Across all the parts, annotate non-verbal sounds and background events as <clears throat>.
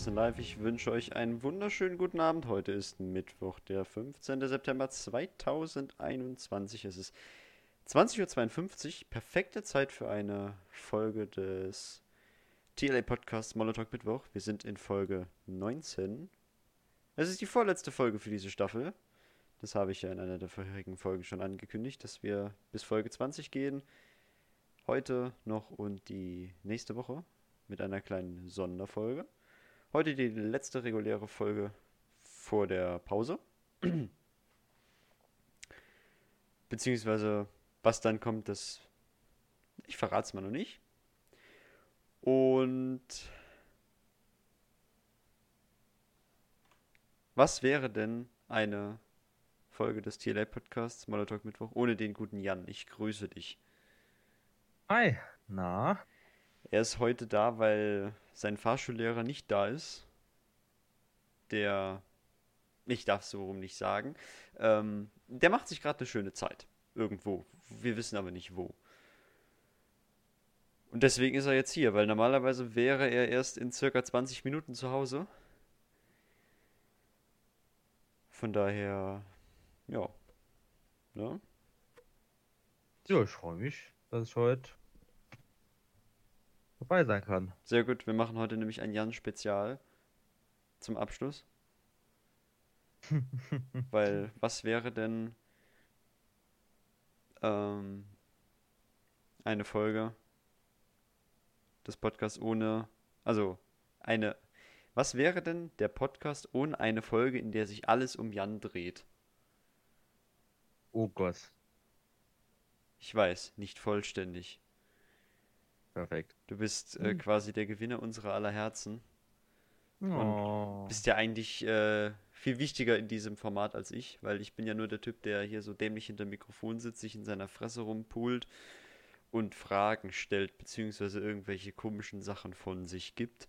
Marcel Live. Ich wünsche euch einen wunderschönen guten Abend. Heute ist Mittwoch, der 15. September 2021. Es ist 20.52 Uhr. Perfekte Zeit für eine Folge des TLA Podcasts Molotalk Mittwoch. Wir sind in Folge 19. Es ist die vorletzte Folge für diese Staffel. Das habe ich ja in einer der vorherigen Folgen schon angekündigt, dass wir bis Folge 20 gehen. Heute noch und die nächste Woche mit einer kleinen Sonderfolge. Heute die letzte reguläre Folge vor der Pause. Beziehungsweise, was dann kommt, das. Ich verrate es mal noch nicht. Und. Was wäre denn eine Folge des TLA Podcasts Molotalk Mittwoch ohne den guten Jan? Ich grüße dich. Hi, na? Er ist heute da, weil sein Fahrschullehrer nicht da ist. Der, ich darf es so rum nicht sagen, ähm, der macht sich gerade eine schöne Zeit. Irgendwo. Wir wissen aber nicht wo. Und deswegen ist er jetzt hier, weil normalerweise wäre er erst in circa 20 Minuten zu Hause. Von daher, ja. Ne? Ja, ich freue mich, dass ich heute dabei sein kann. Sehr gut, wir machen heute nämlich ein Jan-Spezial zum Abschluss. <laughs> Weil, was wäre denn ähm, eine Folge des Podcasts ohne, also eine, was wäre denn der Podcast ohne eine Folge, in der sich alles um Jan dreht? Oh Gott. Ich weiß, nicht vollständig. Perfekt. Du bist äh, Hm. quasi der Gewinner unserer aller Herzen. Oh. Bist ja eigentlich äh, viel wichtiger in diesem Format als ich, weil ich bin ja nur der Typ, der hier so dämlich hinter dem Mikrofon sitzt, sich in seiner Fresse rumpult und Fragen stellt, beziehungsweise irgendwelche komischen Sachen von sich gibt.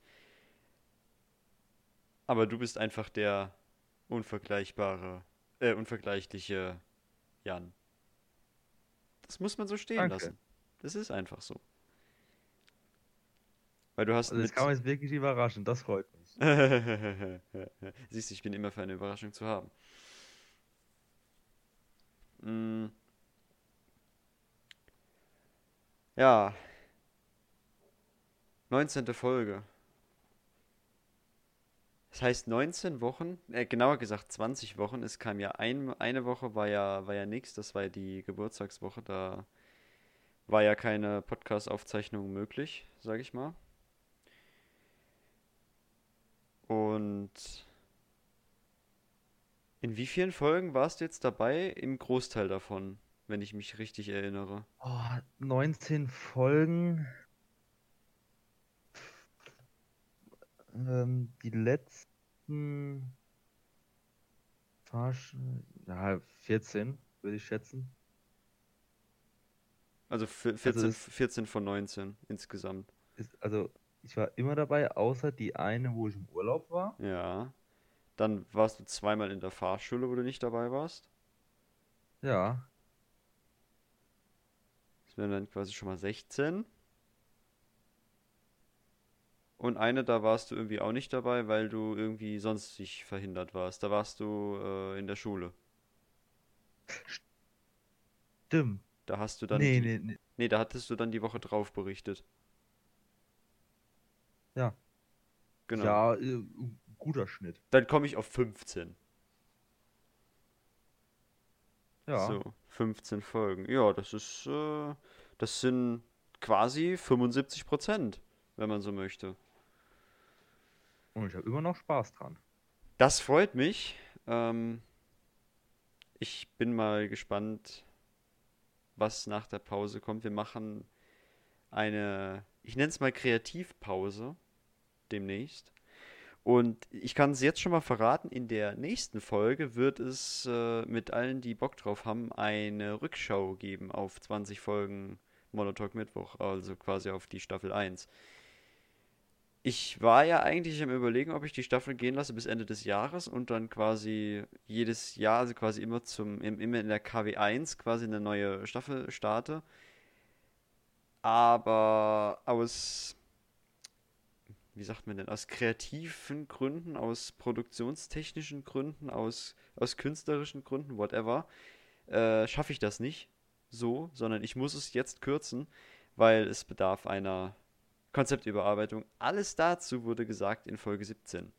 Aber du bist einfach der unvergleichbare, äh, unvergleichliche Jan. Das muss man so stehen Danke. lassen. Das ist einfach so. Weil du hast Also das man jetzt wirklich überraschen, das freut mich. <laughs> Siehst du, ich bin immer für eine Überraschung zu haben. Mm. Ja. 19. Folge. Das heißt 19 Wochen, äh, genauer gesagt 20 Wochen. Es kam ja ein, eine Woche war ja, war ja nichts, das war ja die Geburtstagswoche, da war ja keine Podcast-Aufzeichnung möglich, sag ich mal. Und in wie vielen Folgen warst du jetzt dabei? Im Großteil davon, wenn ich mich richtig erinnere. Oh, 19 Folgen. Ähm, die letzten Fahrsch ja, 14, würde ich schätzen. Also vi- Also 14, das 14 von 19 insgesamt. ist, also ich war immer dabei, außer die eine, wo ich im Urlaub war. Ja. Dann warst du zweimal in der Fahrschule, wo du nicht dabei warst. Ja, Das wären dann quasi schon mal 16. Und eine, da warst du irgendwie auch nicht dabei, weil du irgendwie sonstig verhindert warst. Da warst du äh, in der Schule. stimmt. Da hast du dann Nee, die, nee, nee. nee, da hattest du dann die Woche drauf berichtet. Ja. Genau. Ja, äh, guter Schnitt. Dann komme ich auf 15. Ja. So, 15 Folgen. Ja, das ist, äh, das sind quasi 75 Prozent, wenn man so möchte. Und ich habe immer noch Spaß dran. Das freut mich. Ähm, ich bin mal gespannt, was nach der Pause kommt. Wir machen eine, ich nenne es mal Kreativpause demnächst. Und ich kann es jetzt schon mal verraten, in der nächsten Folge wird es äh, mit allen, die Bock drauf haben, eine Rückschau geben auf 20 Folgen Monotalk Mittwoch, also quasi auf die Staffel 1. Ich war ja eigentlich am Überlegen, ob ich die Staffel gehen lasse bis Ende des Jahres und dann quasi jedes Jahr, also quasi immer zum, im- immer in der KW 1 quasi eine neue Staffel starte. Aber aus wie sagt man denn, aus kreativen Gründen, aus produktionstechnischen Gründen, aus, aus künstlerischen Gründen, whatever, äh, schaffe ich das nicht so, sondern ich muss es jetzt kürzen, weil es bedarf einer Konzeptüberarbeitung. Alles dazu wurde gesagt in Folge 17.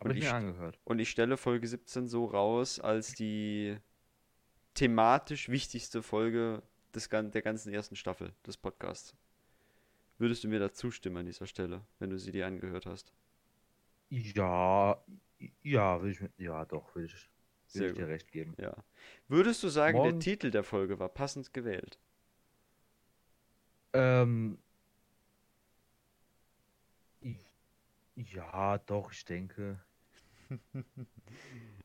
Habe Und ich und ich stelle Folge 17 so raus als die thematisch wichtigste Folge des, der ganzen ersten Staffel des Podcasts. Würdest du mir da zustimmen an dieser Stelle, wenn du sie dir angehört hast? Ja, ja, will ich ja, doch, will ich, Sehr ich dir recht geben. Ja. Würdest du sagen, der Morgen- Titel der Folge war passend gewählt? Ähm, ja, doch, ich denke. <laughs>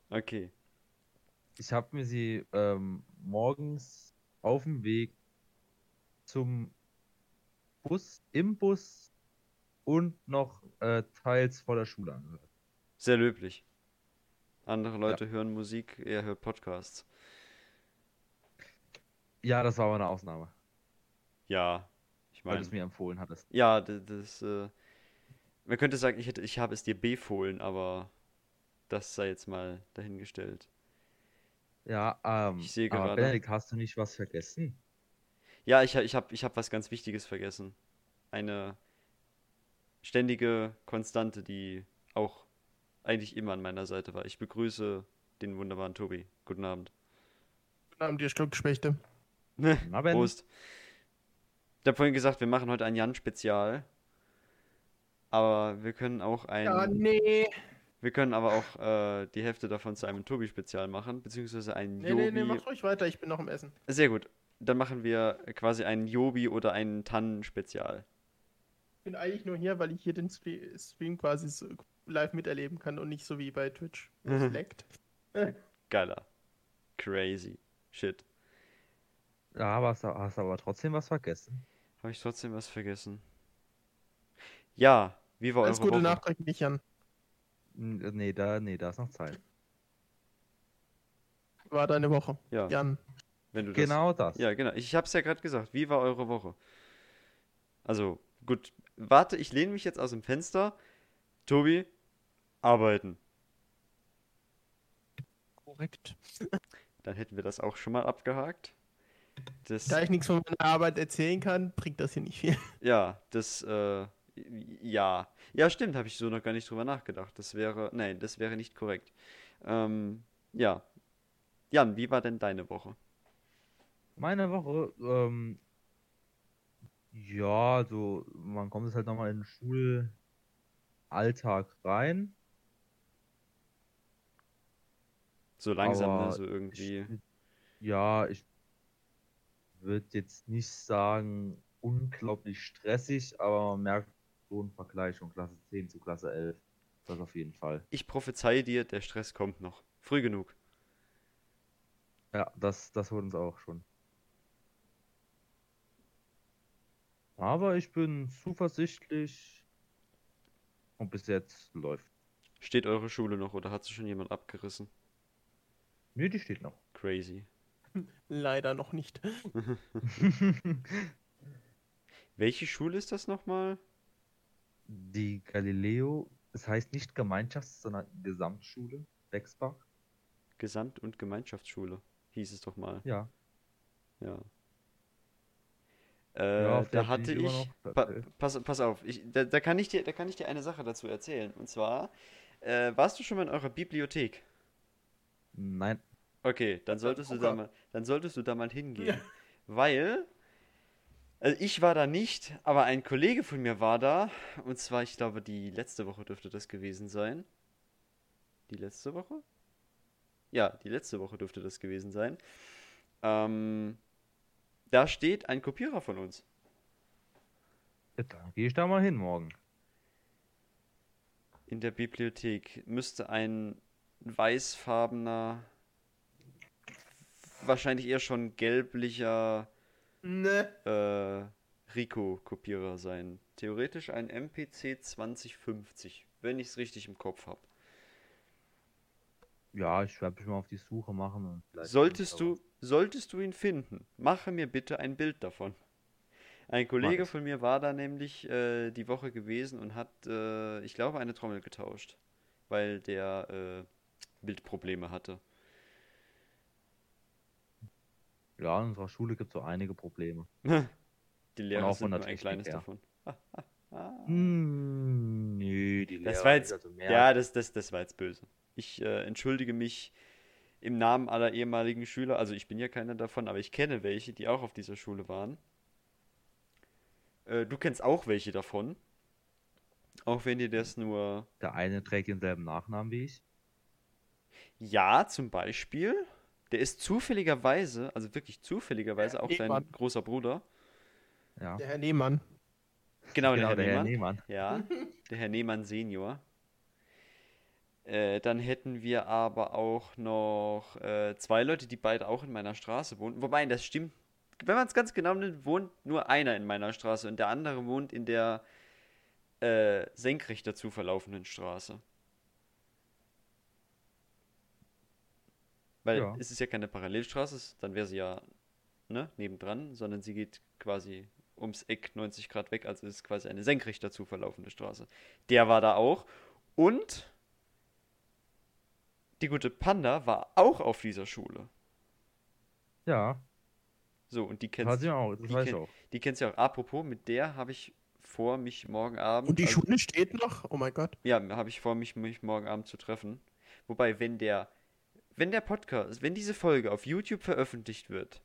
Okay. Ich habe mir sie ähm, morgens auf dem Weg zum Bus, im Bus und noch äh, teils vor der Schule angehört. Sehr löblich. Andere Leute hören Musik, er hört Podcasts. Ja, das war aber eine Ausnahme, Ja, ich weil meine, du es mir empfohlen hattest. ja, das, das äh, man könnte sagen, ich hätte, ich habe es dir befohlen, aber das sei jetzt mal dahingestellt. Ja, ähm, Ich sehe aber gerade- Benedikt, hast du nicht was vergessen? Ja, ich, ha- ich habe ich hab was ganz Wichtiges vergessen. Eine ständige Konstante, die auch eigentlich immer an meiner Seite war. Ich begrüße den wunderbaren Tobi. Guten Abend. Guten Abend, ihr Schluckgespechte. <laughs> Prost. Ich habe vorhin gesagt, wir machen heute ein Jan-Spezial. Aber wir können auch ein. Ja, nee. Wir können aber auch äh, die Hälfte davon zu einem Tobi-Spezial machen, beziehungsweise ein Nee, nee, Jobi. nee, macht ruhig weiter, ich bin noch im Essen. Sehr gut. Dann machen wir quasi ein Jobi oder ein Tannen-Spezial. Ich bin eigentlich nur hier, weil ich hier den Stre- Stream quasi so live miterleben kann und nicht so wie bei Twitch, <laughs> leckt. Geiler. Crazy. Shit. Ja, aber hast, du- hast aber trotzdem was vergessen. Habe ich trotzdem was vergessen? Ja, wie war Alles eure Gute Woche? nachträglich, Jan. Nee, da, nee, da ist noch Zeit. War deine Woche, Ja, Jan. Wenn du das. Genau das. Ja, genau. Ich habe es ja gerade gesagt. Wie war eure Woche? Also, gut. Warte, ich lehne mich jetzt aus dem Fenster. Tobi, arbeiten. Korrekt. <laughs> Dann hätten wir das auch schon mal abgehakt. Das, Da ich nichts von meiner Arbeit erzählen kann, bringt das hier nicht viel. <laughs> ja, das, äh, ja. Ja, stimmt, habe ich so noch gar nicht drüber nachgedacht. Das wäre, nein, das wäre nicht korrekt. Ähm, ja. Jan, wie war denn deine Woche? Meine Woche, ähm, ja, also man kommt jetzt halt nochmal in den Schulalltag rein. So langsam, ne? Aber So irgendwie. Ich, ja, ich würde jetzt nicht sagen unglaublich stressig, aber man merkt so einen Vergleich von Klasse 10 zu Klasse 11. Das auf jeden Fall. Ich prophezeie dir, der Stress kommt noch. Früh genug. Ja, das, das holt uns auch schon. Aber ich bin zuversichtlich und bis jetzt läuft. Steht eure Schule noch oder hat sie schon jemand abgerissen? Mir die steht noch. Crazy. <laughs> Leider noch nicht. <laughs> Welche Schule ist das nochmal? Die Galileo, es heißt nicht Gemeinschafts-, sondern Gesamtschule, Bexbach. Gesamt- und Gemeinschaftsschule hieß es doch mal. Ja. Ja. Äh, Ja, da hatte ich. Pa pass, pass auf, ich, da, da, kann ich dir, da kann ich dir eine Sache dazu erzählen. Und zwar, äh, warst du schon mal in eurer Bibliothek? Nein. Okay, dann solltest du da mal, dann solltest du da mal hingehen. Ja. <laughs> Weil, also ich war da nicht, aber ein Kollege von mir war da. Und zwar, ich glaube, die letzte Woche dürfte das gewesen sein. Die letzte Woche? Ja, die letzte Woche dürfte das gewesen sein. Ähm, da steht ein Kopierer von uns. Ja, dann gehe ich da mal hin morgen. In der Bibliothek müsste ein weißfarbener, wahrscheinlich eher schon gelblicher Ne. äh, Rico-Kopierer sein. Theoretisch ein MPC 2050, wenn ich es richtig im Kopf habe. Ja, ich werde mich mal auf die Suche machen. Und Solltest du, solltest du ihn finden, mache mir bitte ein Bild davon. Ein Kollege von mir war da nämlich äh, die Woche gewesen und hat, äh, ich glaube, eine Trommel getauscht, weil der äh, Bildprobleme hatte. Ja, in unserer Schule gibt es so einige Probleme. <laughs> Die Lehrer auch sind nur ein kleines her. davon. <laughs> Hm, nö, die Das Lehrer war sind jetzt, also mehr. ja, das, das, das war jetzt böse. Ich äh, entschuldige mich im Namen aller ehemaligen Schüler. Also ich bin ja keiner davon, aber ich kenne welche, die auch auf dieser Schule waren. Äh, du kennst auch welche davon. Auch wenn dir das nur... Der eine trägt denselben Nachnamen wie ich. Ja, zum Beispiel. Der ist zufälligerweise, also wirklich zufälligerweise auch dein großer Bruder. Ja, Der Herr Nehmann. Genau, der genau, Herr der Herr Nehmann. Nehmann. Ja, der Herr Nehmann Senior. Äh, dann hätten wir aber auch noch äh, zwei Leute, die beide auch in meiner Straße wohnen. Wobei, das stimmt. Wenn man es ganz genau nimmt, wohnt nur einer in meiner Straße und der andere wohnt in der äh, senkrecht dazu verlaufenden Straße. Weil Ja. es ist ja keine Parallelstraße, es- dann wäre sie ja ne, nebendran, sondern sie geht quasi ums Eck 90 Grad weg, also es ist quasi eine senkrecht dazu verlaufende Straße. Der war da auch und die gute Panda war auch auf dieser Schule. Ja, So, und die kennst, ich auch. Das die weiß ich kenn- auch. die kennst du ja auch. Apropos, mit der habe ich vor, mich morgen Abend. Und die also- Schule steht noch? Oh mein Gott. Ja, habe ich vor, mich, mich morgen Abend zu treffen. Wobei, wenn der, wenn der Podcast, wenn diese Folge auf YouTube veröffentlicht wird,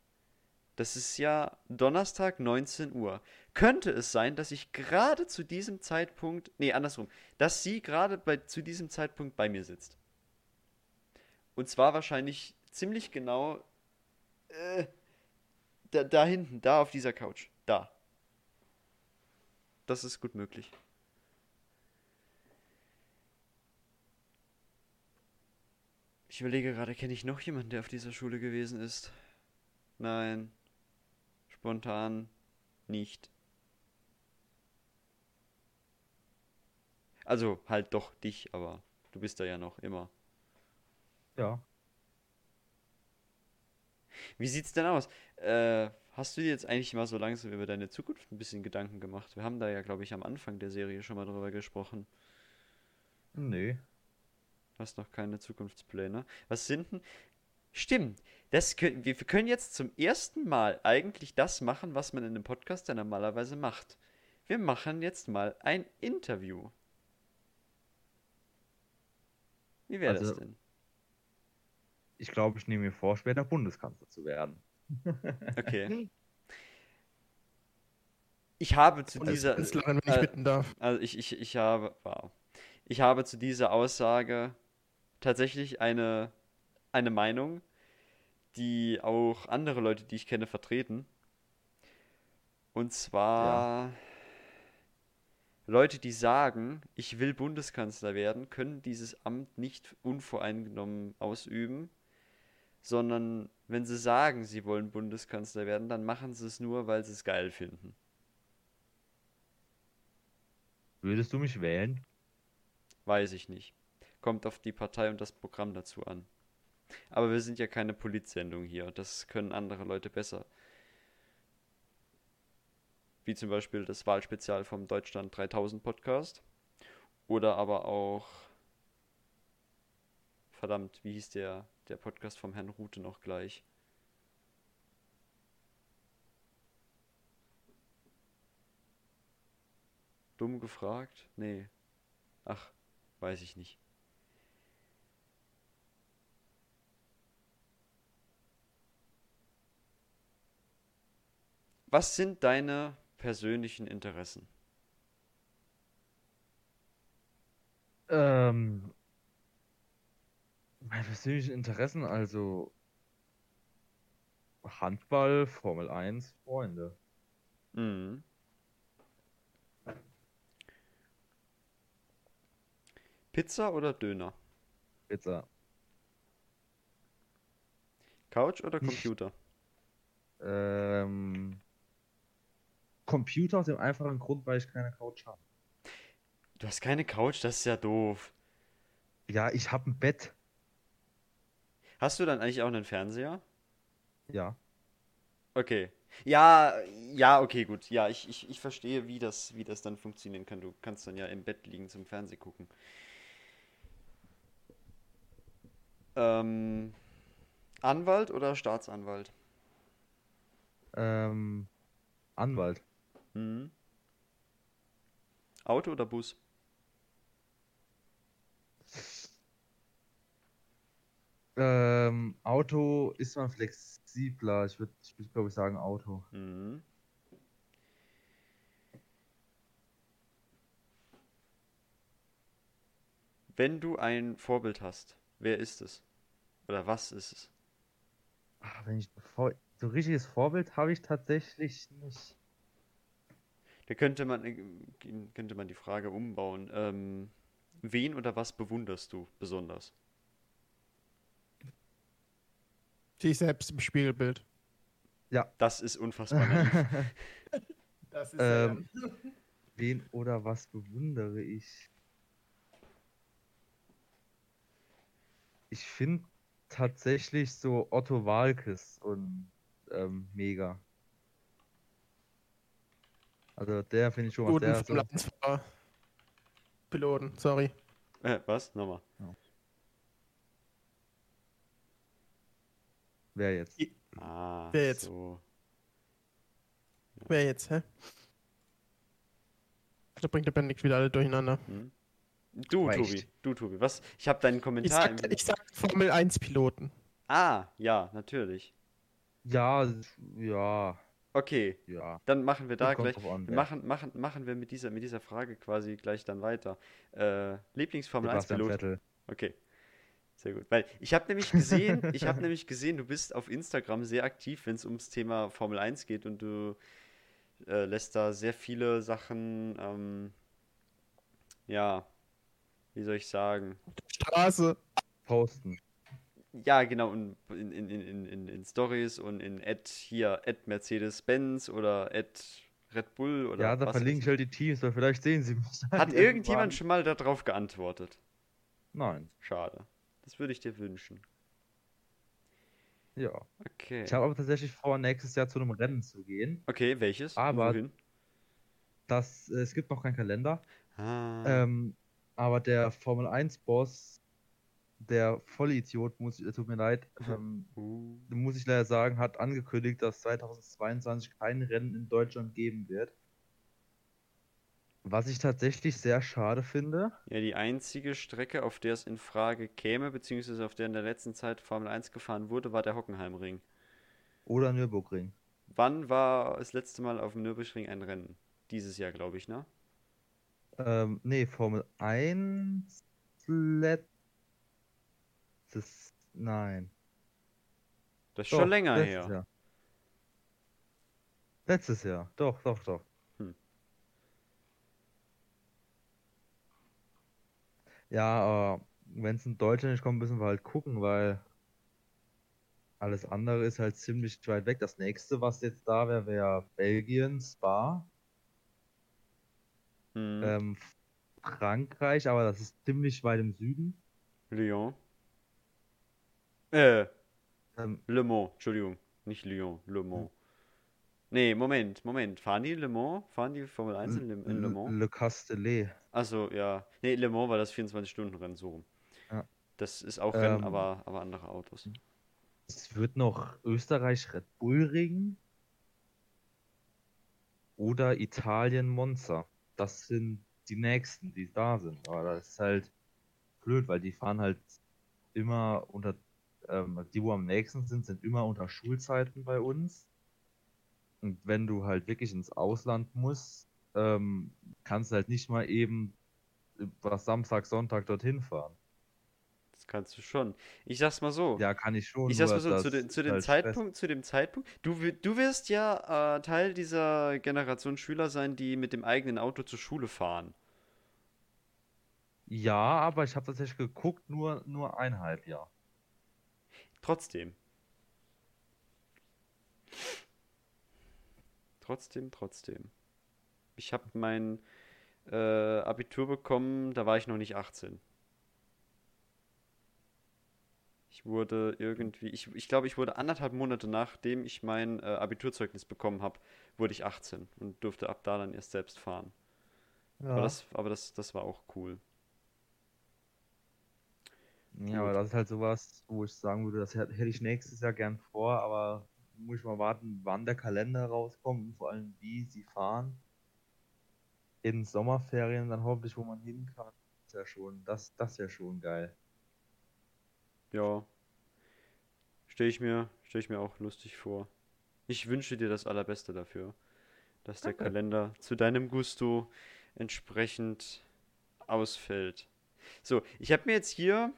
das ist ja Donnerstag 19 Uhr, könnte es sein, dass ich gerade zu diesem Zeitpunkt, nee, andersrum, dass sie gerade bei, zu diesem Zeitpunkt bei mir sitzt. Und zwar wahrscheinlich ziemlich genau äh, da, da hinten, da auf dieser Couch, da. Das ist gut möglich. Ich überlege gerade, kenne ich noch jemanden, der auf dieser Schule gewesen ist? Nein. Spontan nicht. Also halt doch dich, aber du bist da ja noch immer. Ja. Wie sieht's denn aus? Äh, hast du dir jetzt eigentlich mal so langsam über deine Zukunft ein bisschen Gedanken gemacht? Wir haben da ja, glaube ich, am Anfang der Serie schon mal drüber gesprochen. Nö. Du hast noch keine Zukunftspläne. Was sind denn? Stimmt. Das können, wir, wir können jetzt zum ersten Mal eigentlich das machen, was man in einem Podcast ja normalerweise macht. Wir machen jetzt mal ein Interview. Wie wäre das Also- denn? Ich glaube, ich nehme mir vor, später Bundeskanzler zu werden. Okay. Ich habe zu Und dieser. Künstlerin, wenn ich äh, bitten darf. Also ich, ich, ich habe, wow. Ich habe zu dieser Aussage tatsächlich eine, eine Meinung, die auch andere Leute, die ich kenne, vertreten. Und zwar Leute, die sagen, ich will Bundeskanzler werden, können dieses Amt nicht unvoreingenommen ausüben, sondern wenn sie sagen, sie wollen Bundeskanzler werden, dann machen sie es nur, weil sie es geil finden. Würdest du mich wählen? Weiß ich nicht. Kommt auf die Partei und das Programm dazu an. Aber wir sind ja keine Politsendung hier. Das können andere Leute besser. Wie zum Beispiel das Wahlspezial vom Deutschland 3000 Podcast. Oder aber auch. Verdammt, wie hieß der, der Podcast vom Herrn Rute noch gleich? Dumm gefragt? Nee. Ach, weiß ich nicht. Was sind deine persönlichen Interessen? Ähm, meine persönlichen Interessen, also Handball, Formel 1, Freunde. Mhm. Pizza oder Döner? Pizza. Couch oder Computer? Ähm, Computer aus dem einfachen Grund, weil ich keine Couch habe. Du hast keine Couch, das ist ja doof. Ja, ich habe ein Bett. Hast du dann eigentlich auch einen Fernseher? Ja. Okay. Ja, ja, okay, gut. Ja, ich, ich, ich verstehe, wie das, wie das dann funktionieren kann. Du kannst dann ja im Bett liegen zum Fernsehen gucken. Ähm, Anwalt oder Staatsanwalt? Ähm, Anwalt. Mhm. Auto oder Bus? Ähm, Auto ist man flexibler. Ich würde, ich würd, glaube ich, sagen Auto. Mhm. Wenn du ein Vorbild hast, wer ist es? Oder was ist es? Ach, wenn ich so ein richtiges Vorbild habe ich tatsächlich nicht. Da könnte man, äh, könnte man die Frage umbauen. Ähm, wen oder was bewunderst du besonders? Dich selbst im Spiegelbild. Das ist unfassbar. <laughs> Das ist Ähm, Wen oder was bewundere ich? Ich finde tatsächlich so Otto Walkes und ähm, mega. Also der finde ich schon guten Der so, Formel 1 Fahrer. Piloten, sorry. äh, was? Nochmal. Wer jetzt? Ah, Wer jetzt? so. Wer jetzt, hä? Da bringt der Benedikt wieder alle durcheinander. Hm? Du, Aber Tobi. echt? Du, Tobi. Was? Ich habe deinen Ich Kommentar. sag, im- ich sag Formel 1 Piloten. Ah, ja, natürlich. Ja, ja, Okay, ja. dann machen wir da gleich. an, Wir machen, machen, machen wir mit dieser, mit dieser Frage quasi gleich dann weiter. Äh, Lieblingsformel 1 Sebastian Pilot. Vettel. Okay. Sehr gut. Weil ich habe nämlich gesehen, ich habe nämlich gesehen, du bist auf Instagram sehr aktiv, wenn es ums Thema Formel 1 geht und du äh, lässt da sehr viele Sachen, ähm, ja, wie soll ich sagen? Straße. Posten. Ja, genau, in, in, in, in, in, in Stories und in Ad hier, Ad Mercedes-Benz oder Ad Red Bull oder Ja, da was verlinke ich halt die Teams, weil vielleicht sehen sie mich. Hat <laughs> irgendjemand schon mal darauf geantwortet? Nein. Schade. Das würde ich dir wünschen. Ja. Okay. Ich habe aber tatsächlich vor, nächstes Jahr zu einem Rennen zu gehen. Okay, welches? Aber- wohin? Das, äh, es gibt noch keinen Kalender. Ah, Ähm, aber der Formel 1-Boss, der Vollidiot, muss, äh, tut mir leid, <laughs> ähm, uh, muss ich leider sagen, hat angekündigt, dass 2022 kein Rennen in Deutschland geben wird. Was ich tatsächlich sehr schade finde. ja, die einzige Strecke, auf der es in Frage käme, beziehungsweise auf der in der letzten Zeit Formel 1 gefahren wurde, war der Hockenheimring. Oder Nürburgring. Wann war das letzte Mal auf dem Nürburgring ein Rennen? Dieses Jahr, glaube ich, ne? Ähm, nee, Formel 1 letztes. Nein. Das ist Doch, schon länger letztes her. Jahr. Letztes Jahr. Doch, doch, doch. Ja, aber wenn es in Deutschland nicht kommt, müssen wir halt gucken, weil alles andere ist halt ziemlich weit weg. Das nächste, was jetzt da wäre, wäre Belgien, Spa, Hm. ähm, Frankreich, aber das ist ziemlich weit im Süden. Lyon. Äh, Ähm, Le Mans, Entschuldigung. Nicht Lyon, Le Mans. Nee, Moment, Moment. Fahren die Le Mans? Fahren die Formel 1 in Le, in Le Mans? Le Castellet. Achso, ja. Nee, Le Mans war das 24-Stunden-Rennen, so rum. Ja. Das ist auch Rennen, Ähm, aber, aber andere Autos. Es wird noch Österreich Red Bull Ring oder Italien Monza. Das sind die nächsten, die da sind. Aber das ist halt blöd, weil die fahren halt immer unter, ähm, die wo am nächsten sind, sind immer unter Schulzeiten bei uns. Und wenn du halt wirklich ins Ausland musst, ähm, kannst du halt nicht mal eben über Samstag, Sonntag dorthin fahren. Das kannst du schon. Ich sag's mal so. Ja, kann ich schon. Ich sag's mal so, zu, den, zu dem halt. Zeitpunkt, zu dem Zeitpunkt, du, du wirst ja äh, Teil dieser Generation Schüler sein, die mit dem eigenen Auto zur Schule fahren. Ja, aber ich habe tatsächlich geguckt, nur, nur eineinhalb Jahr. Trotzdem. Trotzdem, trotzdem. Ich habe mein äh, Abitur bekommen, da war ich noch nicht 18. Ich wurde irgendwie, ich, ich glaube, ich wurde anderthalb Monate nachdem ich mein äh, Abiturzeugnis bekommen habe, wurde ich 18 und durfte ab da dann erst selbst fahren. Ja, Aber, das, aber das, das war auch cool. ja, aber das ist halt sowas, wo ich sagen würde, das hätte ich nächstes Jahr gern vor, aber muss ich mal warten, wann der Kalender rauskommt und vor allem wie sie fahren. In Sommerferien dann hoffentlich, wo man hin kann. Das ist ja schon, das, das ist ja schon geil. Ja. Stelle ich mir, stell ich mir auch lustig vor. Ich wünsche dir das Allerbeste dafür, dass der Danke. Kalender zu deinem Gusto entsprechend ausfällt. So, ich habe mir jetzt hier,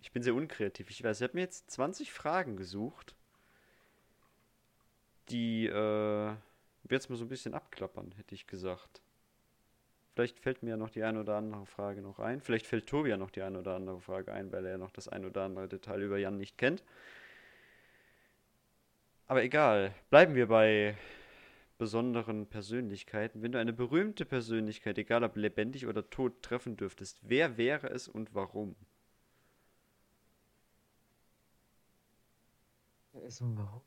ich bin sehr unkreativ, ich weiß, ich habe mir jetzt 20 Fragen gesucht, die äh, jetzt mal so ein bisschen abklappern, hätte ich gesagt. Vielleicht fällt mir ja noch die eine oder andere Frage noch ein. Vielleicht fällt Tobi ja noch die eine oder andere Frage ein, weil er ja noch das ein oder andere Detail über Jan nicht kennt. Aber egal, bleiben wir bei besonderen Persönlichkeiten. Wenn du eine berühmte Persönlichkeit, egal ob lebendig oder tot, treffen dürftest, wer wäre es und warum? Ist und warum?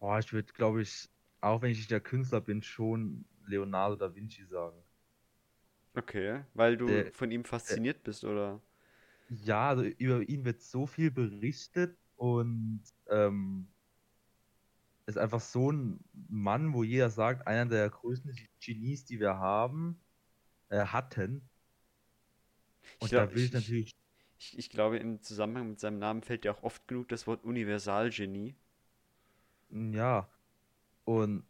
Boah, ich würde, glaube ich, auch wenn ich nicht der Künstler bin, schon Leonardo da Vinci sagen. Okay, weil du Der- von ihm fasziniert bist, oder? Ja, also über ihn wird so viel berichtet und ähm, ist einfach so ein Mann, wo jeder sagt, einer der größten Genies, die wir haben, äh, hatten. Ich Und glaub, da will ich ich- natürlich, Ich, ich glaube, im Zusammenhang mit seinem Namen fällt ja auch oft genug das Wort Universalgenie. Ja, und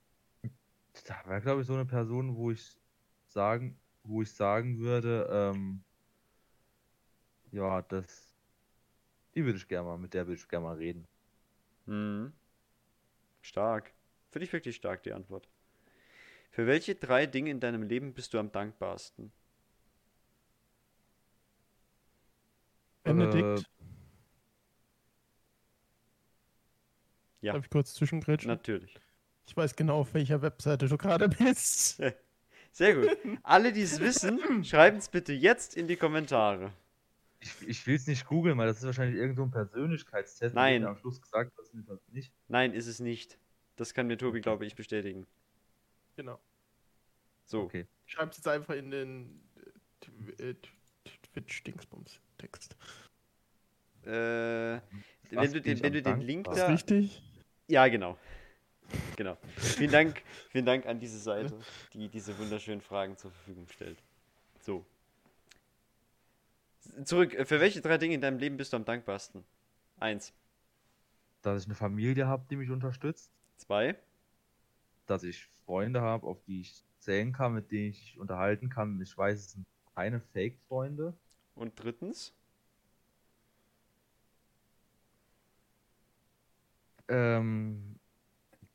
da wäre, glaube ich, so eine Person, wo ich sagen, wo ich sagen würde, ähm, ja, das, die würde ich gerne mal, mit der würde ich gerne mal reden. Mhm. Stark. Finde ich wirklich stark, die Antwort. Für welche drei Dinge in deinem Leben bist du am dankbarsten? Benedikt. Ja. Darf ich kurz zwischengrätschen? Natürlich. Ich weiß genau, auf welcher Webseite du gerade bist. <laughs> Sehr gut. Alle, die es wissen, schreiben es bitte jetzt in die Kommentare. Ich, ich will es nicht googeln, weil das ist wahrscheinlich irgend so ein Persönlichkeitstest. Nein. Am Schluss gesagt, das ist das nicht. Nein, ist es nicht. Das kann mir Tobi, glaube ich, bestätigen. Genau. So. Okay. Schreib's jetzt einfach in den äh, äh, Twitch-Dingsbums-Text. Äh, wenn du den, wenn du den Link Ist da. richtig? Ja, genau. Genau. Vielen Dank, vielen Dank an diese Seite, die diese wunderschönen Fragen zur Verfügung stellt. So. Zurück. Für welche drei Dinge in deinem Leben bist du am dankbarsten? Eins. Dass ich eine Familie habe, die mich unterstützt. Zwei. Dass ich Freunde habe, auf die ich zählen kann, mit denen ich unterhalten kann. Ich weiß, es sind keine Fake-Freunde. Und drittens. Ähm,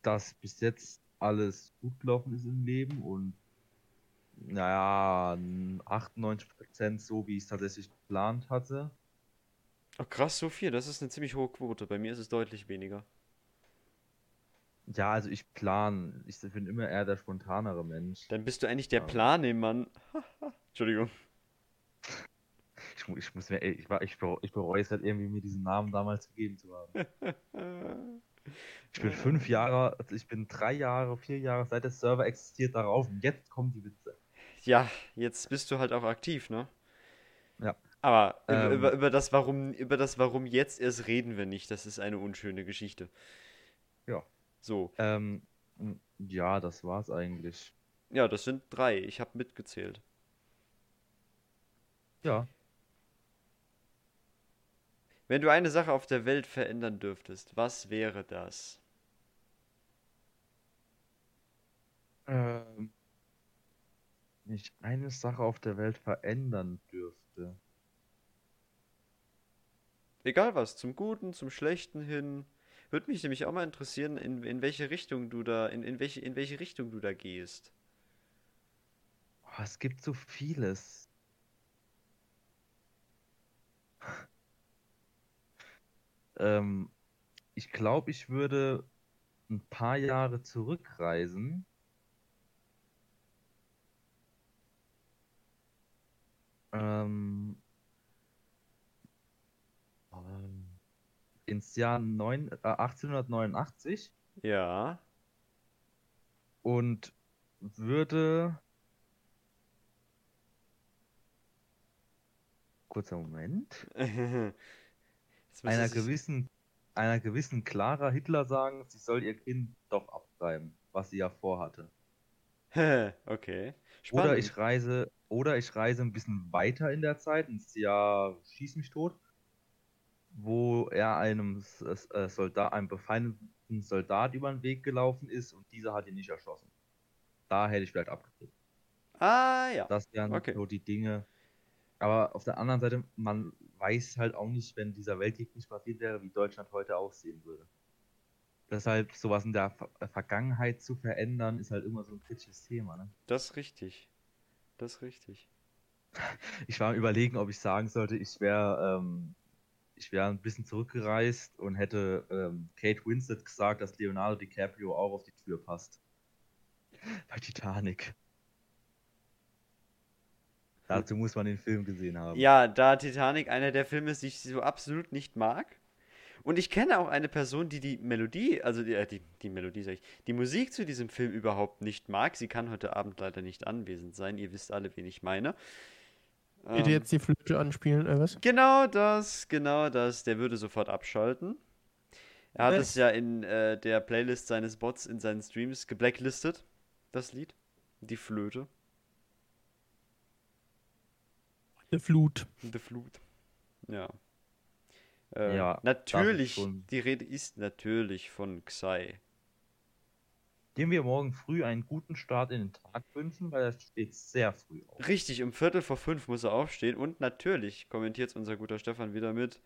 dass bis jetzt alles gut gelaufen ist im Leben und naja, 98% so, wie ich es tatsächlich geplant hatte. Oh, krass, so viel. Das ist eine ziemlich hohe Quote. Bei mir ist es deutlich weniger. Ja, also ich plan. Ich bin immer eher der spontanere Mensch. Dann bist du eigentlich der Ja. Planemann. <laughs> Entschuldigung. Ich, ich muss mir, ich, ich, bereue, ich bereue es halt irgendwie, mir diesen Namen damals gegeben zu haben. <laughs> Ich bin fünf Jahre, also ich bin drei Jahre, vier Jahre, seit der Server existiert darauf und jetzt kommen die Witze. Ja, jetzt bist du halt auch aktiv, ne? Ja. Aber über, Ähm. über, über, das Warum, über das Warum jetzt erst reden wir nicht. Das ist eine unschöne Geschichte. Ja. So. Ähm, ja, das war's eigentlich. Ja, das sind drei. Ich habe mitgezählt. Ja, Wenn du eine Sache auf der Welt verändern dürftest, was wäre das? ähm, wenn ich eine Sache auf der Welt verändern dürfte. Egal was, zum Guten, zum Schlechten hin. Würde mich nämlich auch mal interessieren, in, in welche Richtung du da, in, in welche, in welche Richtung du da gehst. Oh, es gibt so vieles. Ähm, ich glaube, ich würde ein paar Jahre zurückreisen. Ähm, ähm ins Jahr neun, äh, 1889. Ja. Und würde. Kurzer Moment. <laughs> Einer er gewissen, einer gewissen Clara Hitler sagen, sie soll ihr Kind doch abtreiben, was sie ja vorhatte. <laughs> okay. Oder Spannend. ich reise, oder ich reise ein bisschen weiter in der Zeit, ins Jahr Schieß mich tot, wo er einem äh, Soldat, einem befeindeten Soldat über den Weg gelaufen ist und dieser hat ihn nicht erschossen. Da hätte ich vielleicht abgekriegt. Ah, ja. Das wären Okay. so die Dinge. Aber auf der anderen Seite, man weiß halt auch nicht, wenn dieser Weltkrieg nicht passiert wäre, wie Deutschland heute aussehen würde. Deshalb sowas in der äh, Vergangenheit zu verändern, ist halt immer so ein kritisches Thema. Ne? Das ist richtig. Das ist richtig. <laughs> Ich war am überlegen, ob ich sagen sollte, ich wäre ähm, ich wäre ein bisschen zurückgereist und hätte ähm, Kate Winslet gesagt, dass Leonardo DiCaprio auch auf die Tür passt. <laughs> Bei Titanic. Dazu muss man den Film gesehen haben. Ja, da Titanic einer der Filme ist, die ich so absolut nicht mag. Und ich kenne auch eine Person, die die Melodie, also die, äh, die, die Melodie sag ich, die Musik zu diesem Film überhaupt nicht mag. Sie kann heute Abend leider nicht anwesend sein. Ihr wisst alle, wen ich meine. Bitte Ähm, jetzt die Flöte anspielen, oder was? Genau das, genau das. Der würde sofort abschalten. Er hat Was? es ja in äh, der Playlist seines Bots in seinen Streams geblacklistet, das Lied. Die Flöte. Die Flut. The Flut. Ja. Äh, Ja, natürlich, die Rede ist natürlich von Xai. Dem wir morgen früh einen guten Start in den Tag wünschen, weil er steht sehr früh auf. Richtig, um Viertel vor fünf muss er aufstehen und natürlich kommentiert unser guter Stefan wieder mit.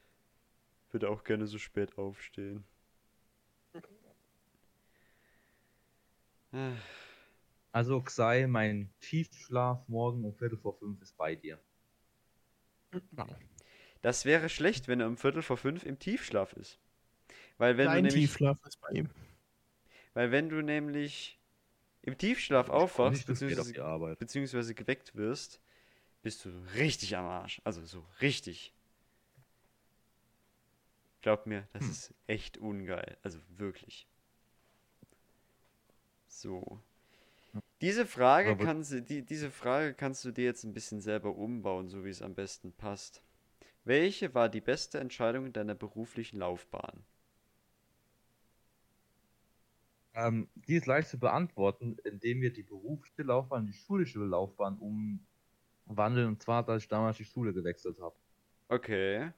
Würde auch gerne so spät aufstehen. Also Xai, mein Tiefschlaf morgen um Viertel vor fünf ist bei dir. Das wäre schlecht, wenn er um Viertel vor fünf im Tiefschlaf ist. Weil wenn Dein du nämlich, Tiefschlaf ist bei ihm. weil wenn du nämlich im Tiefschlaf aufwachst, beziehungsweise, beziehungsweise geweckt wirst, bist du richtig am Arsch. Also so richtig. Glaub mir, das Hm. ist echt ungeil. Also wirklich. So. Diese Frage, Aber- kannst, du- die, diese Frage kannst du dir jetzt ein bisschen selber umbauen, so wie es am besten passt. Welche war die beste Entscheidung in deiner beruflichen Laufbahn? Ähm, die ist leicht zu beantworten, indem wir die berufliche Laufbahn in die schulische Laufbahn umwandeln. Und zwar, dass ich damals die Schule gewechselt habe. Okay.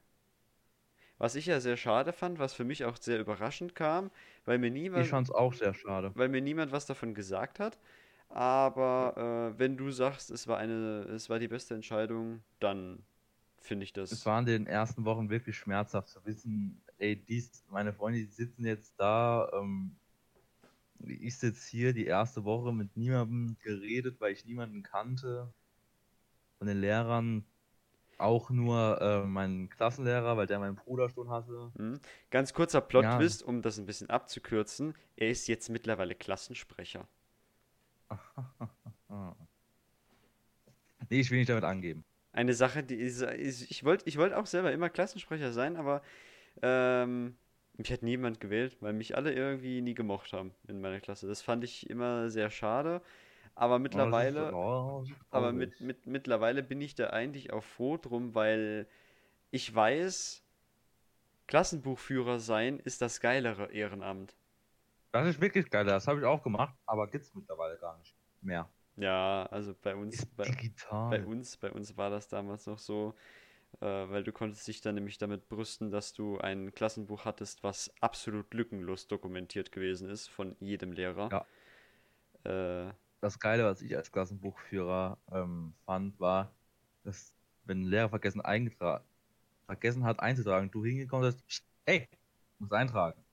Was ich ja sehr schade fand, was für mich auch sehr überraschend kam, weil mir niemand, Ich fand es auch sehr schade. weil mir niemand was davon gesagt hat. Aber äh, wenn du sagst, es war eine, es war die beste Entscheidung, dann finde ich das. Es war in den ersten Wochen wirklich schmerzhaft zu wissen, ey, dies, meine Freunde, die sitzen jetzt da, ähm, ich sitze hier die erste Woche mit niemandem geredet, weil ich niemanden kannte. Von den Lehrern auch nur äh, meinen Klassenlehrer, weil der meinen Bruder schon hatte. Hm? Ganz kurzer Ja. Plot-Twist, um das ein bisschen abzukürzen. Er ist jetzt mittlerweile Klassensprecher. <laughs> Nee, ich will nicht damit angeben. Eine Sache, die ist, ist ich wollte ich wollt auch selber immer Klassensprecher sein, aber ähm, mich hat niemand gewählt, weil mich alle irgendwie nie gemocht haben in meiner Klasse. Das fand ich immer sehr schade. Aber mittlerweile, Oh, ist, oh, aber mit, mit, mittlerweile bin ich da eigentlich auch froh drum, weil ich weiß, Klassenbuchführer sein ist das geilere Ehrenamt. Das ist wirklich geil, das habe ich auch gemacht, aber gibt's mittlerweile gar nicht mehr. Ja, also bei uns, bei, bei uns, bei uns war das damals noch so, äh, weil du konntest dich dann nämlich damit brüsten, dass du ein Klassenbuch hattest, was absolut lückenlos dokumentiert gewesen ist von jedem Lehrer. Äh, das Geile, was ich als Klassenbuchführer ähm, fand, war, dass wenn ein Lehrer vergessen, vergessen hat einzutragen, du hingekommen bist, "Psst, hey, musst eintragen.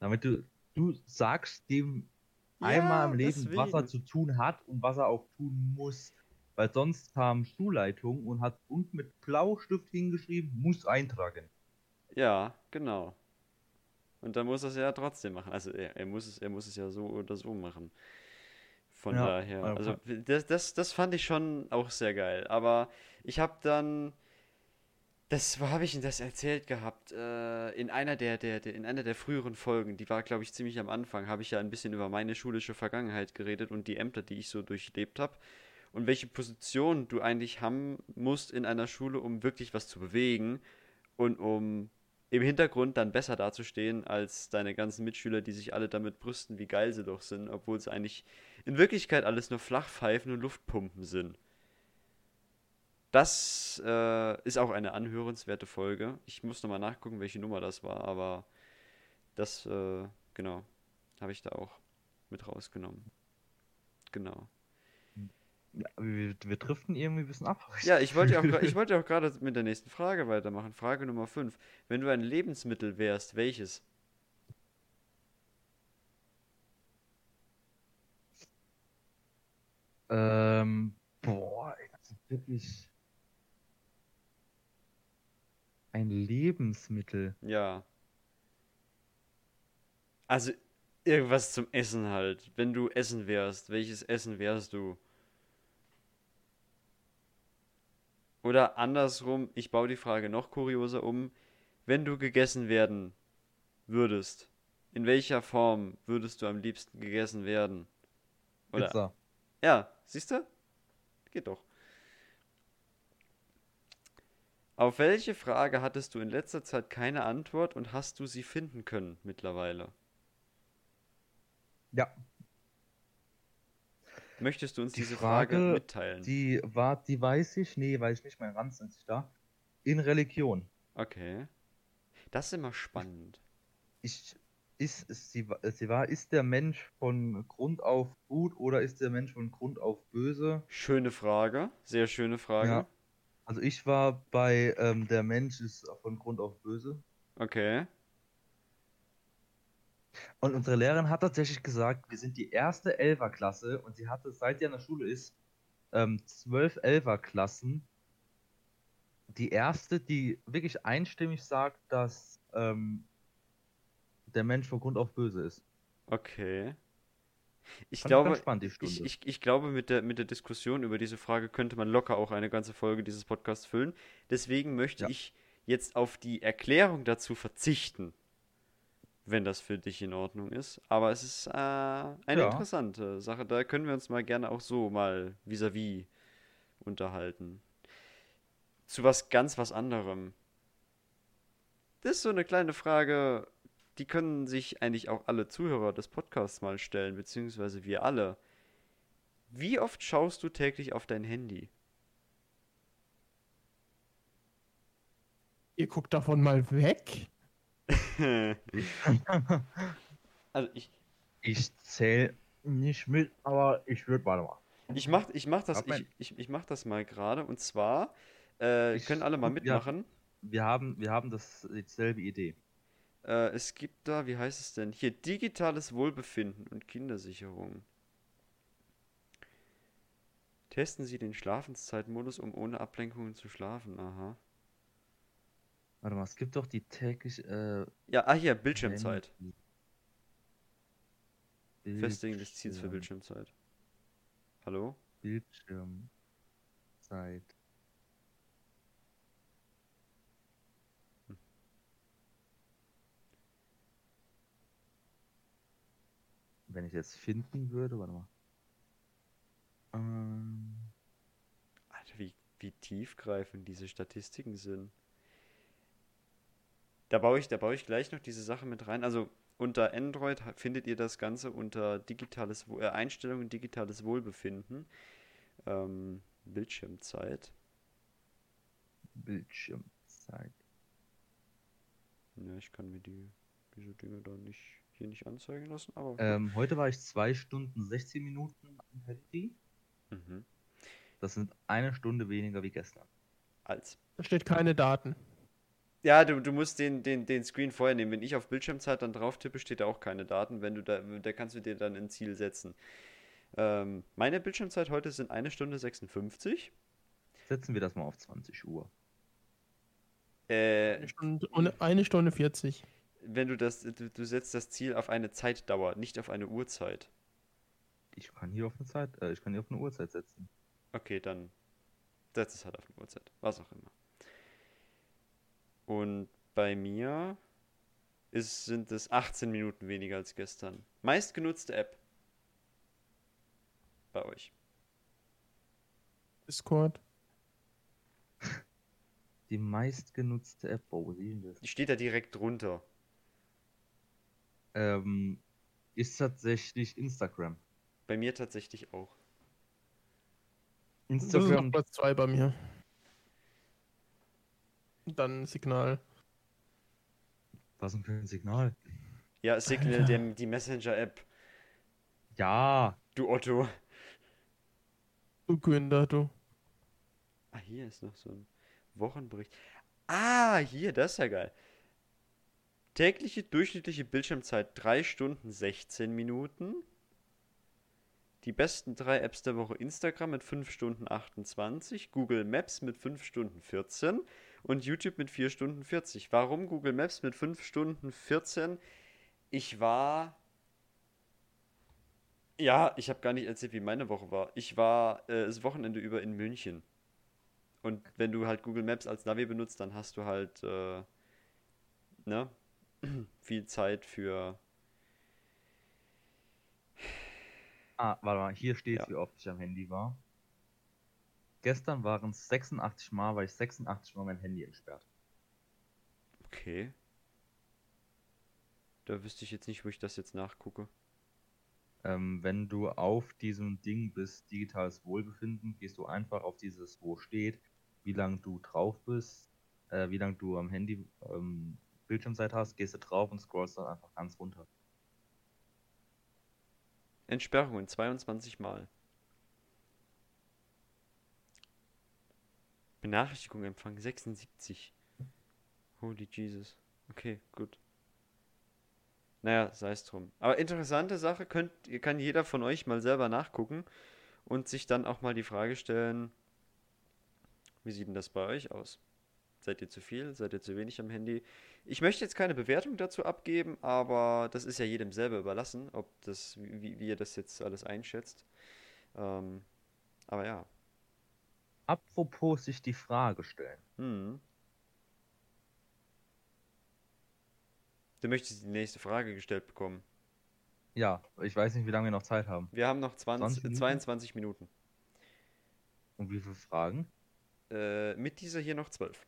Damit du, du sagst dem einmal im Leben, was er deswegen. zu tun hat und was er auch tun muss. Weil sonst kam Schulleitung und hat unten mit Blaustift hingeschrieben, muss eintragen. Ja, genau. Und dann muss er es ja trotzdem machen. Also er, er muss es, er muss es ja so oder so machen. Von Ja, daher. ja, Also das, das, das fand ich schon auch sehr geil. Aber ich habe dann Das, habe ich Ihnen das erzählt gehabt? Äh, in einer der, der, der, in einer der früheren Folgen, die war, glaube ich, ziemlich am Anfang, habe ich ja ein bisschen über meine schulische Vergangenheit geredet und die Ämter, die ich so durchlebt habe. Und welche Position du eigentlich haben musst in einer Schule, um wirklich was zu bewegen und um im Hintergrund dann besser dazustehen als deine ganzen Mitschüler, die sich alle damit brüsten, wie geil sie doch sind, obwohl es eigentlich in Wirklichkeit alles nur Flachpfeifen und Luftpumpen sind. Das äh, ist auch eine anhörenswerte Folge. Ich muss nochmal nachgucken, welche Nummer das war, aber das, äh, genau, habe ich da auch mit rausgenommen. Genau. Ja, wir, wir driften irgendwie ein bisschen ab. <laughs> Ja, ich wollte ja auch, ich wollte auch gerade mit der nächsten Frage weitermachen. Frage Nummer 5. Wenn du ein Lebensmittel wärst, welches? Ähm, boah, das ist wirklich ein Lebensmittel. Ja. Also irgendwas zum Essen halt. Wenn du Essen wärst, welches Essen wärst du? Oder andersrum, ich baue die Frage noch kurioser um. Wenn du gegessen werden würdest, in welcher Form würdest du am liebsten gegessen werden? Oder Pizza. Ja, siehst du? Geht doch. Auf welche Frage hattest du in letzter Zeit keine Antwort und hast du sie finden können mittlerweile? Ja, Möchtest du uns Die diese Frage Frage, mitteilen? die war, die weiß ich, nee, weiß ich nicht, mein Ranz ist nicht da. In Religion. Okay. Das ist immer spannend. Ich, ist, ist sie, sie war, ist der Mensch von Grund auf gut oder ist der Mensch von Grund auf böse? Schöne Frage. Sehr schöne Frage. Ja. Also ich war bei, ähm, der Mensch ist von Grund auf böse. Okay. Und unsere Lehrerin hat tatsächlich gesagt, wir sind die erste Elferklasse und sie hatte, seit sie an der Schule ist, ähm, zwölf Elferklassen. Die erste, die wirklich einstimmig sagt, dass ähm, der Mensch von Grund auf böse ist. Okay. Ich glaube, spannend, ich, ich, ich glaube, mit der, mit der Diskussion über diese Frage könnte man locker auch eine ganze Folge dieses Podcasts füllen. Deswegen möchte Ja. ich jetzt auf die Erklärung dazu verzichten, wenn das für dich in Ordnung ist. Aber es ist äh, eine Ja. interessante Sache. Da können wir uns mal gerne auch so mal vis-à-vis unterhalten. Zu was ganz was anderem. Das ist so eine kleine Frage, die können sich eigentlich auch alle Zuhörer des Podcasts mal stellen, beziehungsweise wir alle. Wie oft schaust du täglich auf dein Handy? Ihr guckt davon mal weg. <laughs> Also ich, Ich zähle nicht mit, aber ich würde warte mal. ich mach, ich mach das, ich, ich, ich mach das mal gerade und zwar äh, Ich- können alle mal ja. mitmachen. Wir haben, wir haben das dieselbe Idee. Äh, es gibt da, wie heißt es denn? Hier digitales Wohlbefinden und Kindersicherung. Testen Sie den Schlafenszeitmodus, um ohne Ablenkungen zu schlafen. Aha. Warte mal, es gibt doch die täglich äh, Ja, ah hier, Bildschirmzeit. Handy- Festlegen des Ziels für Bildschirm- Bildschirmzeit. Hallo? Bildschirmzeit. Wenn ich jetzt finden würde, warte mal. Ähm, Alter, wie, wie tiefgreifend diese Statistiken sind. Da baue ich, da baue ich gleich noch diese Sache mit rein. Also unter Android findet ihr das Ganze unter digitales Wo- äh, Einstellungen, digitales Wohlbefinden, ähm, Bildschirmzeit. Bildschirmzeit. Ja, ich kann mir die, diese Dinge da nicht hier nicht anzeigen lassen, aber Ähm, heute war ich 2 Stunden 16 Minuten am Handy. mhm. Das sind eine Stunde weniger wie gestern. als. Da steht keine Daten. Ja, du, du musst den, den, den Screen vorher nehmen. Wenn ich auf Bildschirmzeit dann drauf tippe, steht da auch keine Daten. Wenn du da, da kannst du dir dann ein Ziel setzen. Ähm, meine Bildschirmzeit heute sind eine Stunde 56. Setzen wir das mal auf 20 Uhr. Äh, Eine Stunde, und eine Stunde 40. wenn du das, du, du setzt das Ziel auf eine Zeitdauer, nicht auf eine Uhrzeit. Ich kann hier auf eine Zeit, äh, ich kann hier auf eine Uhrzeit setzen. Okay, dann setz es halt auf eine Uhrzeit. Was auch immer. Und bei mir ist, sind es 18 Minuten weniger als gestern. Meistgenutzte App. Bei euch. Discord. <laughs> Die meistgenutzte App, oh, wo sehen das? Die steht da direkt drunter. Ähm, ist tatsächlich Instagram. Bei mir tatsächlich auch. Das ist auf Instagram, Platz 2 bei mir. Dann Signal. was denn für ein Signal? Ja, Signal, dem, die Messenger-App. Ja, Du Otto. Du Günther, du. Ah, hier ist noch so ein Wochenbericht. Ah, hier, das ist ja geil. Tägliche durchschnittliche Bildschirmzeit 3 Stunden 16 Minuten. Die besten drei Apps der Woche Instagram mit 5 Stunden 28, Google Maps mit 5 Stunden 14 und YouTube mit 4 Stunden 40. Warum Google Maps mit 5 Stunden 14? Ich war. Ja, ich habe gar nicht erzählt, wie meine Woche war. Ich war äh, das Wochenende über in München. Und wenn du halt Google Maps als Navi benutzt, dann hast du halt äh, ne, <clears throat> viel Zeit für. ah, warte mal, hier steht Ja. wie oft ich am Handy war. Gestern waren es 86 Mal, weil ich 86 Mal mein Handy entsperrt. Okay. Da wüsste ich jetzt nicht, wo ich das jetzt nachgucke. Ähm, wenn du auf diesem Ding bist, digitales Wohlbefinden, gehst du einfach auf dieses, wo steht, wie lange du drauf bist, äh, wie lange du am Handy ähm, Bildschirmzeit hast, gehst du drauf und scrollst dann einfach ganz runter. Entsperrungen 22 Mal. Benachrichtigung empfangen 76. Holy Jesus. Okay, gut. Naja, sei es drum. Aber interessante Sache, könnt, kann jeder von euch mal selber nachgucken und sich dann auch mal die Frage stellen, wie sieht denn das bei euch aus? Seid ihr zu viel? Seid ihr zu wenig am Handy? Ich möchte jetzt keine Bewertung dazu abgeben, aber das ist ja jedem selber überlassen, ob das, wie, wie ihr das jetzt alles einschätzt. Ähm, aber ja. Apropos sich die Frage stellen. Hm. Du möchtest die nächste Frage gestellt bekommen. Ja, ich weiß nicht, wie lange wir noch Zeit haben. Wir haben noch 20, 20 Minuten? 22 Minuten. Und wie viele Fragen? Äh, mit dieser hier noch 12.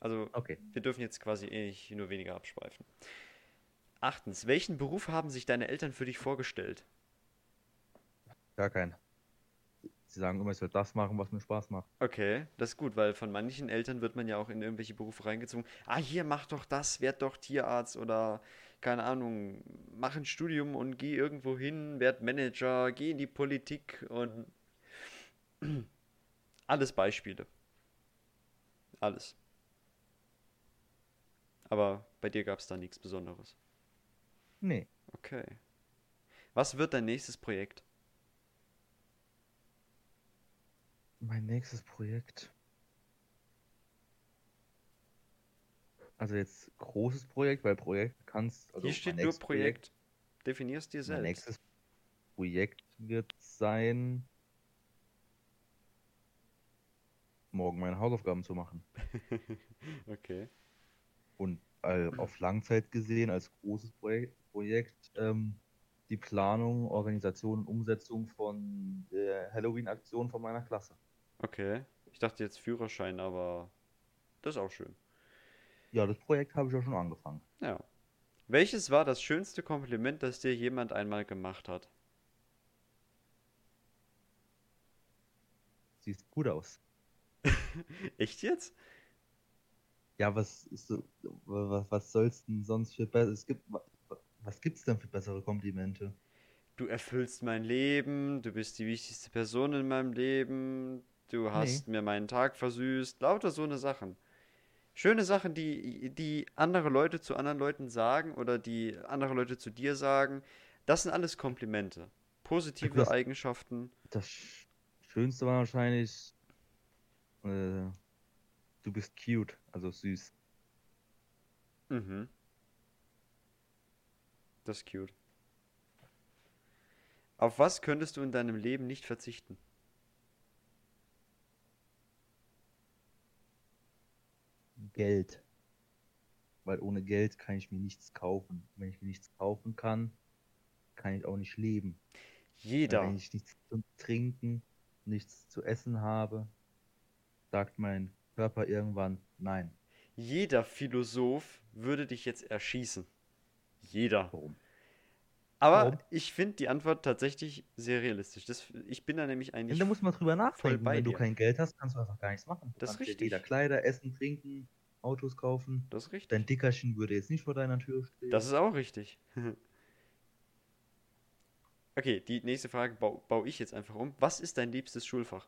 Also Okay. wir dürfen jetzt quasi eh nicht nur weniger abschweifen. Achtens, welchen Beruf haben sich deine Eltern für dich vorgestellt? Gar keinen. Sie sagen immer, ich soll das machen, was mir Spaß macht. Okay, das ist gut, weil von manchen Eltern wird man ja auch in irgendwelche Berufe reingezogen. Ah, hier, mach doch das, werd doch Tierarzt oder keine Ahnung, mach ein Studium und geh irgendwo hin, werd Manager, geh in die Politik und <clears throat> alles Beispiele. Alles. Aber bei dir gab es da nichts Besonderes. Nee. Okay. Was wird dein nächstes Projekt? Mein nächstes Projekt. Also jetzt großes Projekt, weil Projekt kannst. Also Hier steht mein nur nächstes Projekt. Definierst dir Mein selbst. nächstes Projekt wird sein, morgen meine Hausaufgaben zu machen. <laughs> Okay. Und äh, auf Langzeit gesehen als großes Projekt, ähm, die Planung, Organisation und Umsetzung von der Halloween-Aktion von meiner Klasse. Okay. Ich dachte jetzt Führerschein, aber das ist auch schön. Ja, das Projekt habe ich ja schon angefangen. Ja. Welches war das schönste Kompliment, das dir jemand einmal gemacht hat? Siehst gut aus. <laughs> Echt jetzt? Ja, was ist was, was soll's denn sonst für besser? Es gibt was gibt's denn für bessere Komplimente? Du erfüllst mein Leben, du bist die wichtigste Person in meinem Leben, du hast mir meinen Tag versüßt, lauter so eine Sachen. Schöne Sachen, die, die andere Leute zu anderen Leuten sagen oder die andere Leute zu dir sagen, das sind alles Komplimente. Positive Das- Eigenschaften. Das Sch- Schönste war wahrscheinlich, äh, du bist cute, also süß. Mhm. Das ist cute. Auf was könntest du in deinem Leben nicht verzichten? Geld. weil ohne Geld kann ich mir nichts kaufen. Wenn ich mir nichts kaufen kann, kann ich auch nicht leben. Jeder, Wenn ich nichts zu trinken, nichts zu essen habe, sagt mein Körper irgendwann nein. jeder Philosoph würde dich jetzt erschießen. Jeder. Warum? Aber Warum? ich finde die Antwort tatsächlich sehr realistisch. Das, ich bin da nämlich Ja, eigentlich. da muss man drüber nachdenken. Wenn du dir. kein Geld hast, kannst du einfach gar nichts machen. Du Das ist richtig. weder Kleider, Essen, trinken, Autos kaufen. Das ist richtig. Dein Dickerchen würde jetzt nicht vor deiner Tür stehen. Das ist auch richtig. <laughs> okay, die nächste Frage bau, baue ich jetzt einfach um. Was ist dein liebstes Schulfach?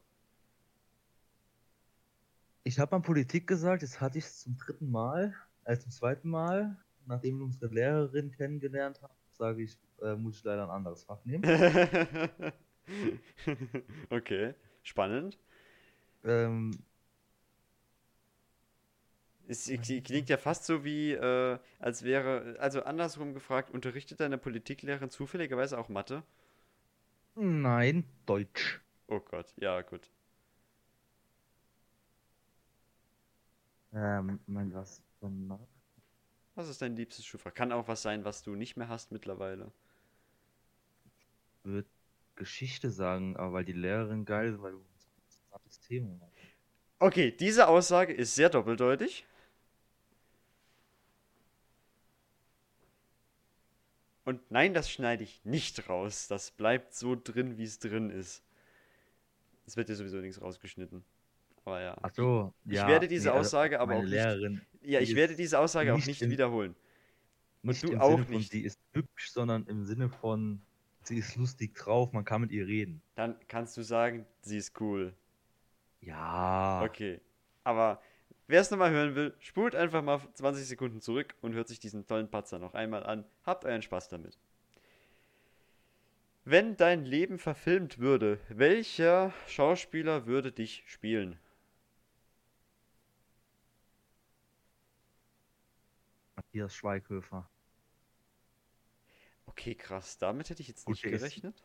Ich habe an Politik gesagt, jetzt hatte ich es zum dritten Mal, äh, zum zweiten Mal, nachdem wir unsere Lehrerin kennengelernt haben, sage ich, äh, muss ich leider ein anderes Fach nehmen. <laughs> okay, spannend. ähm, Es es klingt ja fast so wie, äh, als wäre, also andersrum gefragt, unterrichtet deine Politiklehrerin zufälligerweise auch Mathe? nein, Deutsch. Oh Gott, ja, gut. Ähm, mein was? von- Was ist dein liebstes Schulfach? Kann auch was sein, was du nicht mehr hast mittlerweile. Würde Geschichte sagen, aber weil die Lehrerin geil ist, weil du ein interessantes Thema hast. Okay, diese Aussage ist sehr doppeldeutig. Und nein, das schneide ich nicht raus. Das bleibt so drin, wie es drin ist. Es wird ja sowieso nichts rausgeschnitten. Aber ja. Ach so, Ich ja. werde diese also Aussage aber auch nicht- Lehrerin Ja, die ich werde diese Aussage auch nicht nicht im- wiederholen. nicht du auch Sinne von, nicht. sie ist hübsch, sondern im Sinne von, sie ist lustig drauf, man kann mit ihr reden. Dann kannst du sagen, sie ist cool. Ja. Okay. Aber wer es nochmal hören will, spult einfach mal 20 Sekunden zurück und hört sich diesen tollen Patzer noch einmal an. Habt euren Spaß damit. Wenn dein Leben verfilmt würde, welcher Schauspieler würde dich spielen? Matthias Schweighöfer. Okay, krass. Damit hätte ich jetzt nicht der ist- gerechnet.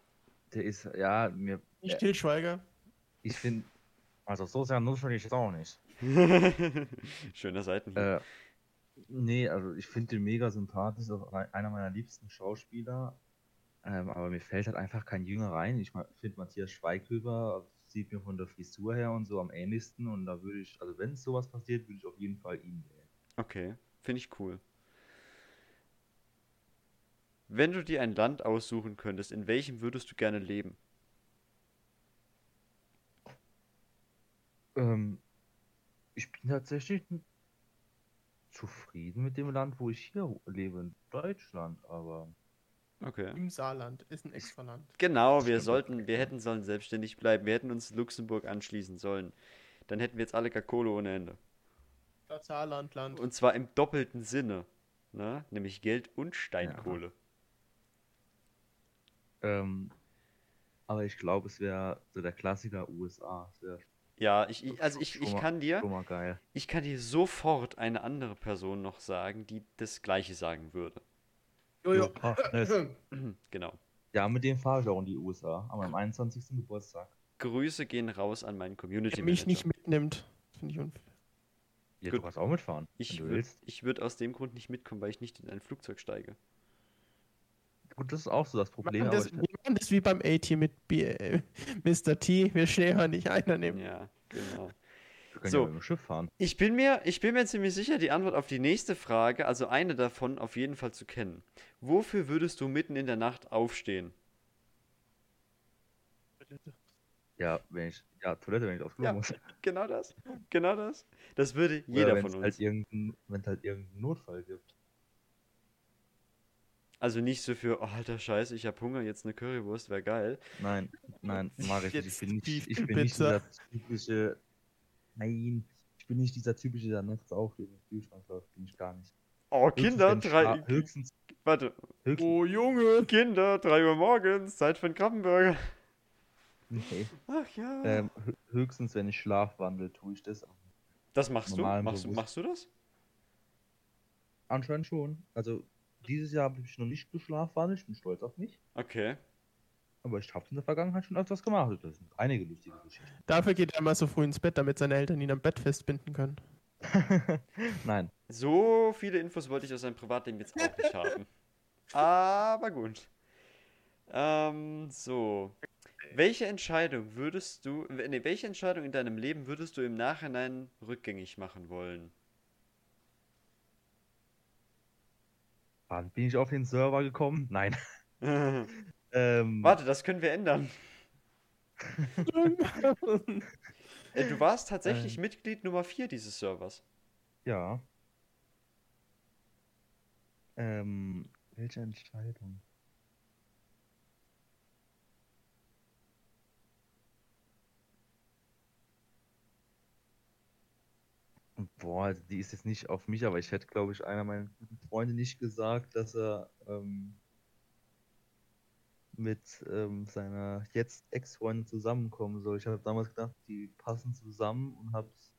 Der ist, ja, mir, Nicht Ja. Til Schweiger. ich finde, also so sehr nutzig ist es auch nicht. <laughs> Schöner Seitenhieb. Äh, nee, also ich finde den mega sympathisch, ist auch ein- einer meiner liebsten Schauspieler. Ähm, aber mir fällt halt einfach kein Jünger rein. Ich finde Matthias Schweighöfer sieht mir von der Frisur her und so am ähnlichsten und da würde ich, also wenn sowas passiert, würde ich auf jeden Fall ihn wählen. Okay, finde ich cool. Wenn du dir ein Land aussuchen könntest, in welchem würdest du gerne leben? Ähm, ich bin tatsächlich zufrieden mit dem Land, wo ich hier lebe, in Deutschland, aber Okay. Im Saarland. Ist ein extra Land. Genau, wir Stimmt. sollten, wir hätten sollen selbstständig bleiben. Wir hätten uns Luxemburg anschließen sollen. Dann hätten wir jetzt alle gar Kohle ohne Ende. Das Saarland, Land. Und zwar im doppelten Sinne. Ne? Nämlich Geld und Steinkohle. Ähm, aber ich glaube, es wäre so der Klassiker USA. Ja, ich, ich also ich, ich kann dir, ich kann dir sofort eine andere Person noch sagen, die das Gleiche sagen würde. Jojo. <clears throat> Genau. Ja, mit dem fahre ich auch in die USA, an meinem 21. Geburtstag. Grüße gehen raus an meinen Community Der mich Manager. nicht mitnimmt. Finde ich unfair. Ja, Gut. du kannst auch mitfahren, Ich würde würd aus dem Grund nicht mitkommen, weil ich nicht in ein Flugzeug steige. Gut, das ist auch so das Wir Problem, machen, aber das, ich, wir machen das wie beim A-Team mit B äh, <laughs> Mr. T. Wir schnell nicht einer nehmen. Ja, genau. wir können so. ja mit dem Schiff fahren. Ich bin mir, ich bin mir ziemlich sicher, die Antwort auf die nächste Frage, also eine davon auf jeden Fall zu kennen. Wofür würdest du mitten in der Nacht aufstehen? Ja, wenn ich, ja, Toilette, wenn ich aufs Klo Ja. muss. Genau das. Genau das. Das würde Oder jeder wenn's von uns. Halt wenn es halt irgendeinen Notfall gibt. Also nicht so für, oh, alter Scheiße, ich hab Hunger, jetzt eine Currywurst, wäre geil. Nein, nein, <laughs> mach ich nicht. Ich bin nicht, ich bin nicht dieser typische. Nein, ich bin nicht dieser typische, der nachts aufsteht und Kühlschrank läuft. Bin ich gar nicht. Oh, Höchstens, Kinder, drei. Höchstens, Warte. höchstens. Oh, Junge. Kinder, 3 Uhr morgens, Zeit für einen Krabbenburger. Nee. Ach ja. Ähm, hö- höchstens, wenn ich schlafwandel, tue ich das. das machst du? Machst, du? machst du das? Anscheinend schon. Also, dieses Jahr habe ich noch nicht geschlafwandelt. Ich bin stolz auf mich. Okay. Aber ich habe in der Vergangenheit schon öfters gemacht. Das sind einige lustige Geschichten. Dafür geht er immer so früh ins Bett, damit seine Eltern ihn am Bett festbinden können. <laughs> Nein. So viele Infos wollte ich aus seinem Privatleben jetzt auch nicht haben. <laughs> Aber gut. Ähm, so. Welche Entscheidung würdest du, nee, welche Entscheidung in deinem Leben würdest du im Nachhinein rückgängig machen wollen? Wann bin ich auf den Server gekommen? Nein. <laughs> ähm, Warte, das können wir ändern. Äh, Du warst tatsächlich Ähm. Mitglied Nummer 4 dieses Servers. Ja. Ähm, welche Entscheidung? Boah, die ist jetzt nicht auf mich, aber ich hätte, glaube ich, einer meiner guten Freunde nicht gesagt, dass er ähm, mit ähm, seiner jetzt Ex-Freundin zusammenkommen soll. Ich habe damals gedacht, die passen zusammen und habe es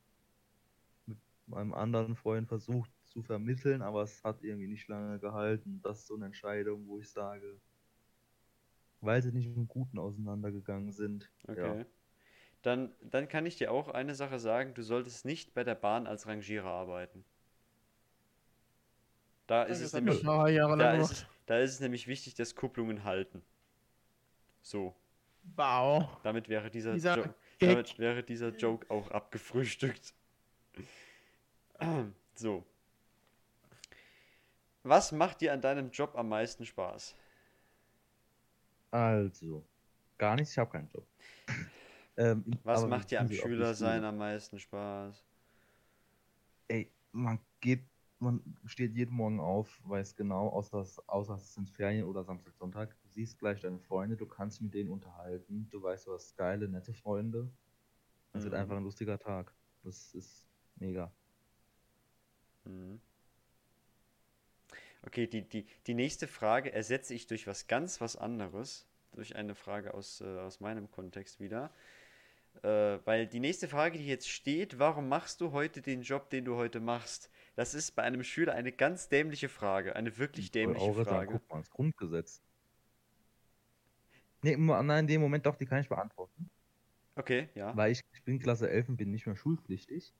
mit meinem anderen Freund versucht zu vermitteln, aber es hat irgendwie nicht lange gehalten. Das ist so eine Entscheidung, wo ich sage, weil sie nicht im Guten auseinandergegangen sind. Okay. Dann, dann kann ich dir auch eine Sache sagen, du solltest nicht bei der Bahn als Rangierer arbeiten. Da ist es nämlich, da ist, da ist es nämlich wichtig, dass Kupplungen halten. So, Wow. damit wäre dieser, Dieser Jo- Gag. damit wäre dieser Joke auch abgefrühstückt. <clears throat> So. Was macht dir an deinem Job am meisten Spaß? Also, gar nichts, ich habe keinen Job. <laughs> Ähm, Was macht dir am Schüler sein am meisten Spaß? Ey, man geht, man steht jeden Morgen auf, weiß genau, außer, es- außer es sind Ferien oder Samstag, Sonntag, du siehst gleich deine Freunde, du kannst mit denen unterhalten, du weißt, du hast geile, nette Freunde. Es wird Mhm. einfach ein lustiger Tag. Das ist mega. Mhm. Okay, die, die, die nächste Frage ersetze ich durch was ganz was anderes. Durch eine Frage aus, äh, aus meinem Kontext wieder. Äh, weil die nächste Frage, die jetzt steht, warum machst du heute den Job, den du heute machst? Das ist bei einem Schüler eine ganz dämliche Frage. Eine wirklich dämliche Eure sagen, Frage. guck mal, das Grundgesetz. Nee, nein, in dem Moment doch, die kann ich beantworten. Okay, ja. Weil ich, ich bin Klasse 11 und bin nicht mehr schulpflichtig.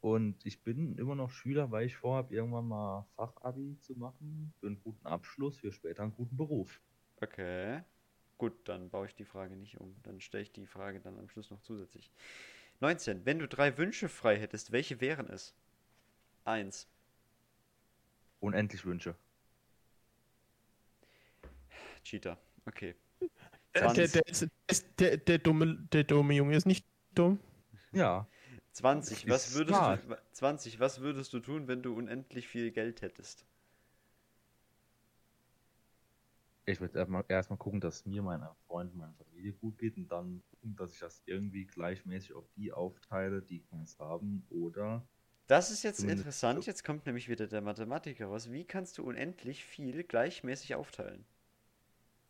Und ich bin immer noch Schüler, weil ich vorhabe, irgendwann mal Fachabi zu machen, für einen guten Abschluss, für später einen guten Beruf. Okay. Gut, dann baue ich die Frage nicht um. Dann stelle ich die Frage dann am Schluss noch zusätzlich. 19. Wenn du drei Wünsche frei hättest, welche wären es? 1. Unendlich Wünsche. Cheater. Okay. Der, der, 20. der, der, der, dumme, der dumme Junge ist nicht dumm. Ja, 20. Was würdest smart. du, 20. Was würdest du tun, wenn du unendlich viel Geld hättest? Ich würde erstmal gucken, dass mir, meiner Freunden, meiner Familie gut geht und dann gucken, dass ich das irgendwie gleichmäßig auf die aufteile, die keins haben oder Das ist jetzt interessant. Jetzt kommt nämlich wieder der Mathematiker raus. Wie kannst du unendlich viel gleichmäßig aufteilen?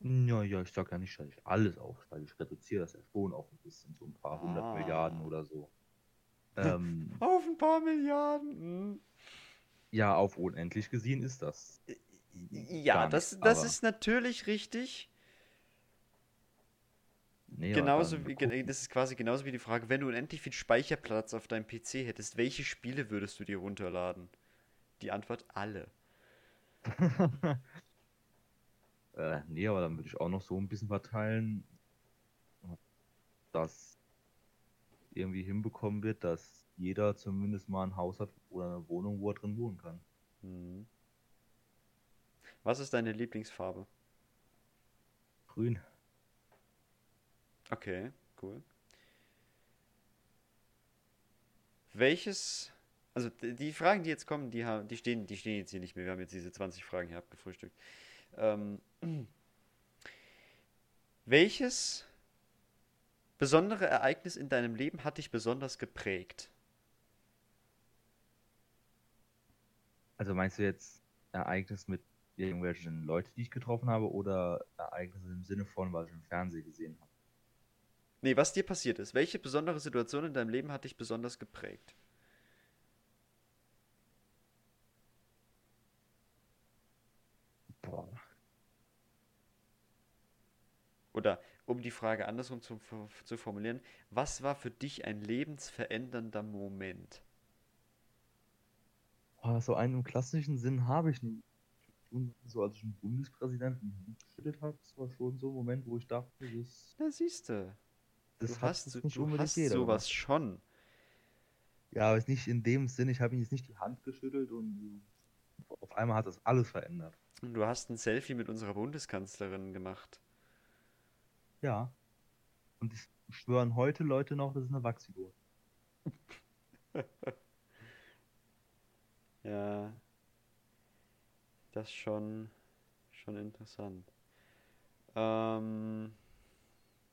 Ja, ja, ich sag ja nicht, dass ich alles aufteile. Ich reduziere das ja schon auf ein bisschen, so ein paar hundert Ah. Milliarden oder so. <laughs> Ähm, Auf ein paar Milliarden. hm. ja, auf unendlich gesehen ist das. Ja, das, nicht, das aber- ist natürlich richtig. Nee, Genauso wie, das ist quasi genauso wie die Frage, wenn du unendlich viel Speicherplatz auf deinem PC hättest, welche Spiele würdest du dir runterladen? Die Antwort alle. <laughs> Äh, nee, aber dann würde ich auch noch so ein bisschen verteilen, dass irgendwie hinbekommen wird, dass jeder zumindest mal ein Haus hat oder eine Wohnung, wo er drin wohnen kann. Hm. Was ist deine Lieblingsfarbe? Grün. Okay, cool. Welches, also die Fragen, die jetzt kommen, die, haben, die, stehen, die stehen jetzt hier nicht mehr. Wir haben jetzt diese 20 Fragen hier abgefrühstückt. Ähm, <clears throat> welches besondere Ereignis in deinem Leben hat dich besonders geprägt? Also meinst du jetzt Ereignis mit irgendwelchen Leuten, die ich getroffen habe, oder Ereignisse im Sinne von, was ich im Fernsehen gesehen habe? Nee, was dir passiert ist. Welche besondere Situation in deinem Leben hat dich besonders geprägt? Boah. Oder um die Frage andersrum zu, zu formulieren, was war für dich ein lebensverändernder Moment? So einen im klassischen Sinn habe ich nicht. So als ich einen Bundespräsidenten geschüttelt habe, das war schon so ein Moment, wo ich dachte, das, Na, siehst du. das Du hast, jetzt nicht du unbedingt hast sowas gemacht. schon. Ja, aber nicht in dem Sinn, ich habe ihm jetzt nicht die Hand geschüttelt und auf einmal hat das alles verändert. Und du hast ein Selfie mit unserer Bundeskanzlerin gemacht. Ja. Und es schwören heute Leute noch, das ist eine Wachsfigur. <laughs> Ja. Das schon, schon interessant. Ähm,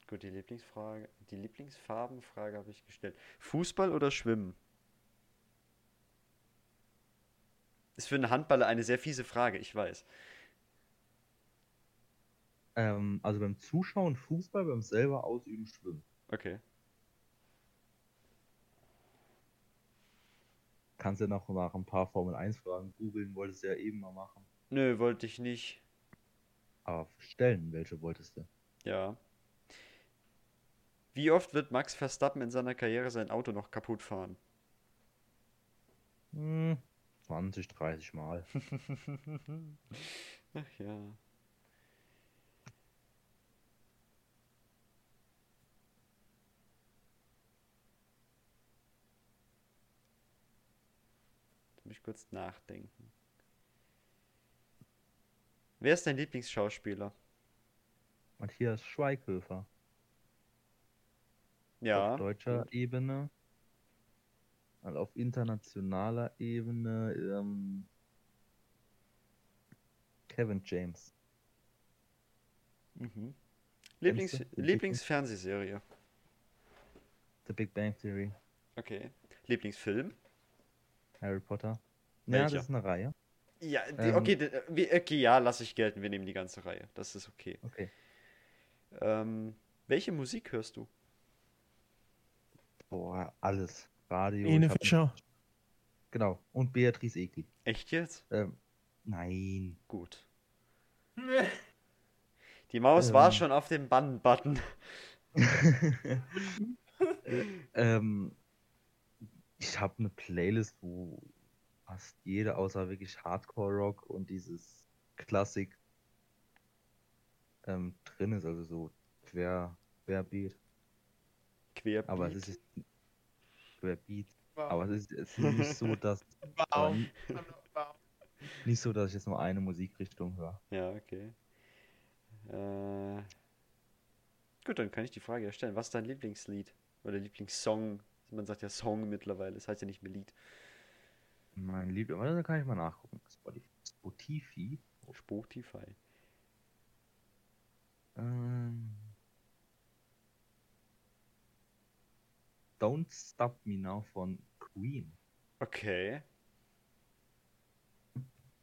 gut, die Lieblingsfrage, die Lieblingsfarbenfrage habe ich gestellt. Fußball oder Schwimmen? Ist für einen Handballer eine sehr fiese Frage, ich weiß. Ähm, also beim Zuschauen Fußball, beim selber Ausüben Schwimmen. Okay. Kannst ja noch nach ein paar Formel 1 Fragen googeln, wolltest du ja eben mal machen. Nö, wollte ich nicht. Aber stellen, welche wolltest du? Ja. Wie oft wird Max Verstappen in seiner Karriere sein Auto noch kaputt fahren? Hm, 20, 30 Mal. <laughs> Ach ja. Jetzt muss ich kurz nachdenken. Wer ist dein Lieblingsschauspieler? Matthias Schweighöfer. Ja. Auf deutscher. Ebene. Also auf internationaler Ebene. Ähm, Kevin James. Mhm. Lieblings Lieblingsfernsehserie. The Big Bang Theory. Okay. Lieblingsfilm? Harry Potter. Ja, Welcher? das ist eine Reihe. Ja, die, Ähm, okay, d- wir- okay, ja, lasse ich gelten. Wir nehmen die ganze Reihe. Das ist okay. Okay. Ähm, welche Musik hörst du? Boah, alles. Radio. Ene Fischer. Genau. Und Beatrice Egli. Echt jetzt? Ähm, nein. Gut. <laughs> Die Maus war Ähm. schon auf dem Bann-Button. <laughs> ähm, ich habe eine Playlist, wo fast jede außer wirklich Hardcore-Rock und dieses Klassik ähm, drin ist, also so quer, querbeat. Querbeat. Aber es ist querbeat. Wow. Aber es ist, es ist nicht so, <laughs> dass wow. <laughs> wow. nicht so, dass ich jetzt nur eine Musikrichtung höre. Ja, okay. Äh, gut, dann kann ich die Frage ja stellen. Was ist dein Lieblingslied? Oder Lieblingssong? Man sagt ja Song mittlerweile, das heißt ja nicht mehr Lied. Mein Liebling, warte, da kann ich mal nachgucken. Spotify. Spotify. Ähm, Don't Stop Me Now von Queen. Okay.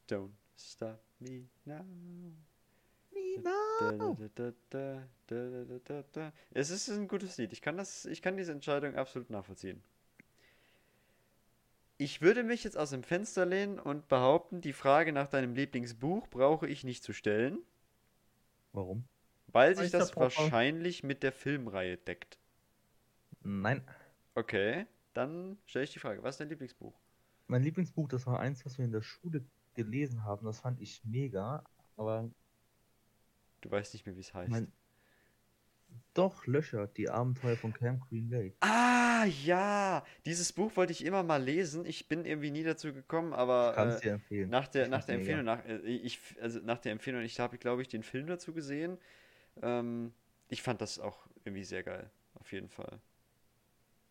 Don't stop me now. Da, da. Es ist ein gutes Lied. Ich kann das, ich kann diese Entscheidung absolut nachvollziehen. Ich würde mich jetzt aus dem Fenster lehnen und behaupten, die Frage nach deinem Lieblingsbuch brauche ich nicht zu stellen, Warum? weil sich das wahrscheinlich mit der Filmreihe deckt. Nein. Okay, dann stelle ich die Frage, was ist dein Lieblingsbuch? Mein Lieblingsbuch, das war eins, was wir in der Schule gelesen haben. Das fand ich mega. Aber Du weißt nicht mehr, wie es heißt. mein. Doch, Löcher, die Abenteuer von Camp Green Lake. Ah, ja! Dieses Buch wollte ich immer mal lesen. Ich bin irgendwie nie dazu gekommen, aber äh, dir empfehlen. nach der, nach der. Empfehlung, nach, äh, ich, also nach der Empfehlung, ich habe, glaube ich, den Film dazu gesehen. Ähm, ich fand das auch irgendwie sehr geil. Auf jeden Fall.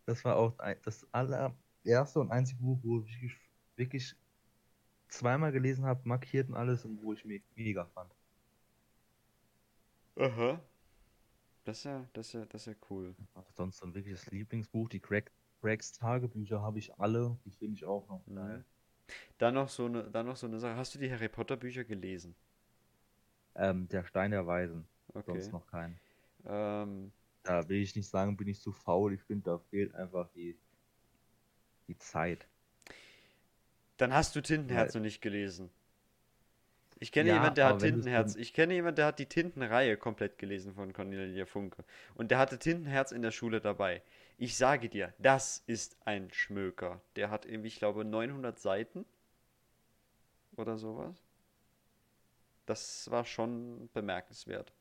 Das war auch ein, das allererste und einzige Buch, wo ich wirklich, zweimal gelesen habe, markiert und alles und wo ich me mega fand. Aha. Das ist ja, das ist ja, das ist ja cool. Also sonst so ein wirkliches Lieblingsbuch. Die Craig, Craigs Tagebücher habe ich alle. Die finde ich auch noch Mhm. geil. Dann noch so eine, dann noch so eine Sache. Hast du die Harry Potter Bücher gelesen? Ähm, der Stein der Weisen. Okay. Sonst noch keinen. Ähm, Da will ich nicht sagen, bin ich zu faul. Ich finde, da fehlt einfach die, die Zeit. dann hast du Tintenherz noch nicht gelesen. Ich kenne Ja, jemanden, der hat Tintenherz. Ich kenne jemanden, der hat die Tintenreihe komplett gelesen von Cornelia Funke. Und der hatte Tintenherz in der Schule dabei. Ich sage dir, das ist ein Schmöker. Der hat irgendwie, ich glaube, 900 Seiten. oder sowas. Das war schon bemerkenswert.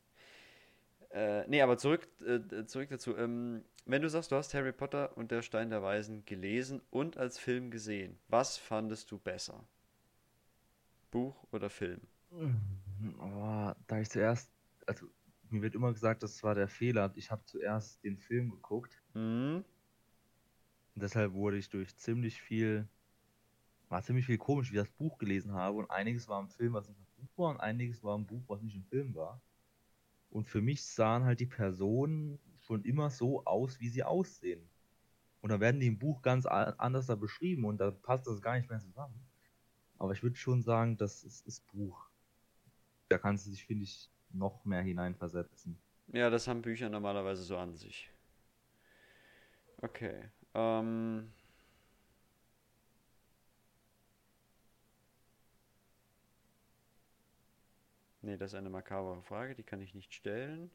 Äh, nee, aber zurück, äh, zurück dazu. Ähm, wenn du sagst, du hast Harry Potter und der Stein der Weisen gelesen und als Film gesehen, was fandest du besser? Buch oder Film? Oh, da ich zuerst, also mir wird immer gesagt, das war der Fehler. Ich habe zuerst den Film geguckt. Mhm. Und deshalb wurde ich durch ziemlich viel, war ziemlich viel komisch, wie ich das Buch gelesen habe. Und einiges war im Film, was nicht im Buch war, und einiges war im Buch, was nicht im Film war. Und für mich sahen halt die Personen schon immer so aus, wie sie aussehen. Und dann werden die im Buch ganz anders da beschrieben und da passt das gar nicht mehr zusammen. Aber ich würde schon sagen, das ist das Buch. Da kannst du dich, finde ich, noch mehr hineinversetzen. Ja, das haben Bücher normalerweise so an sich. Okay. Ähm. Nee, das ist eine makabere Frage, die kann ich nicht stellen.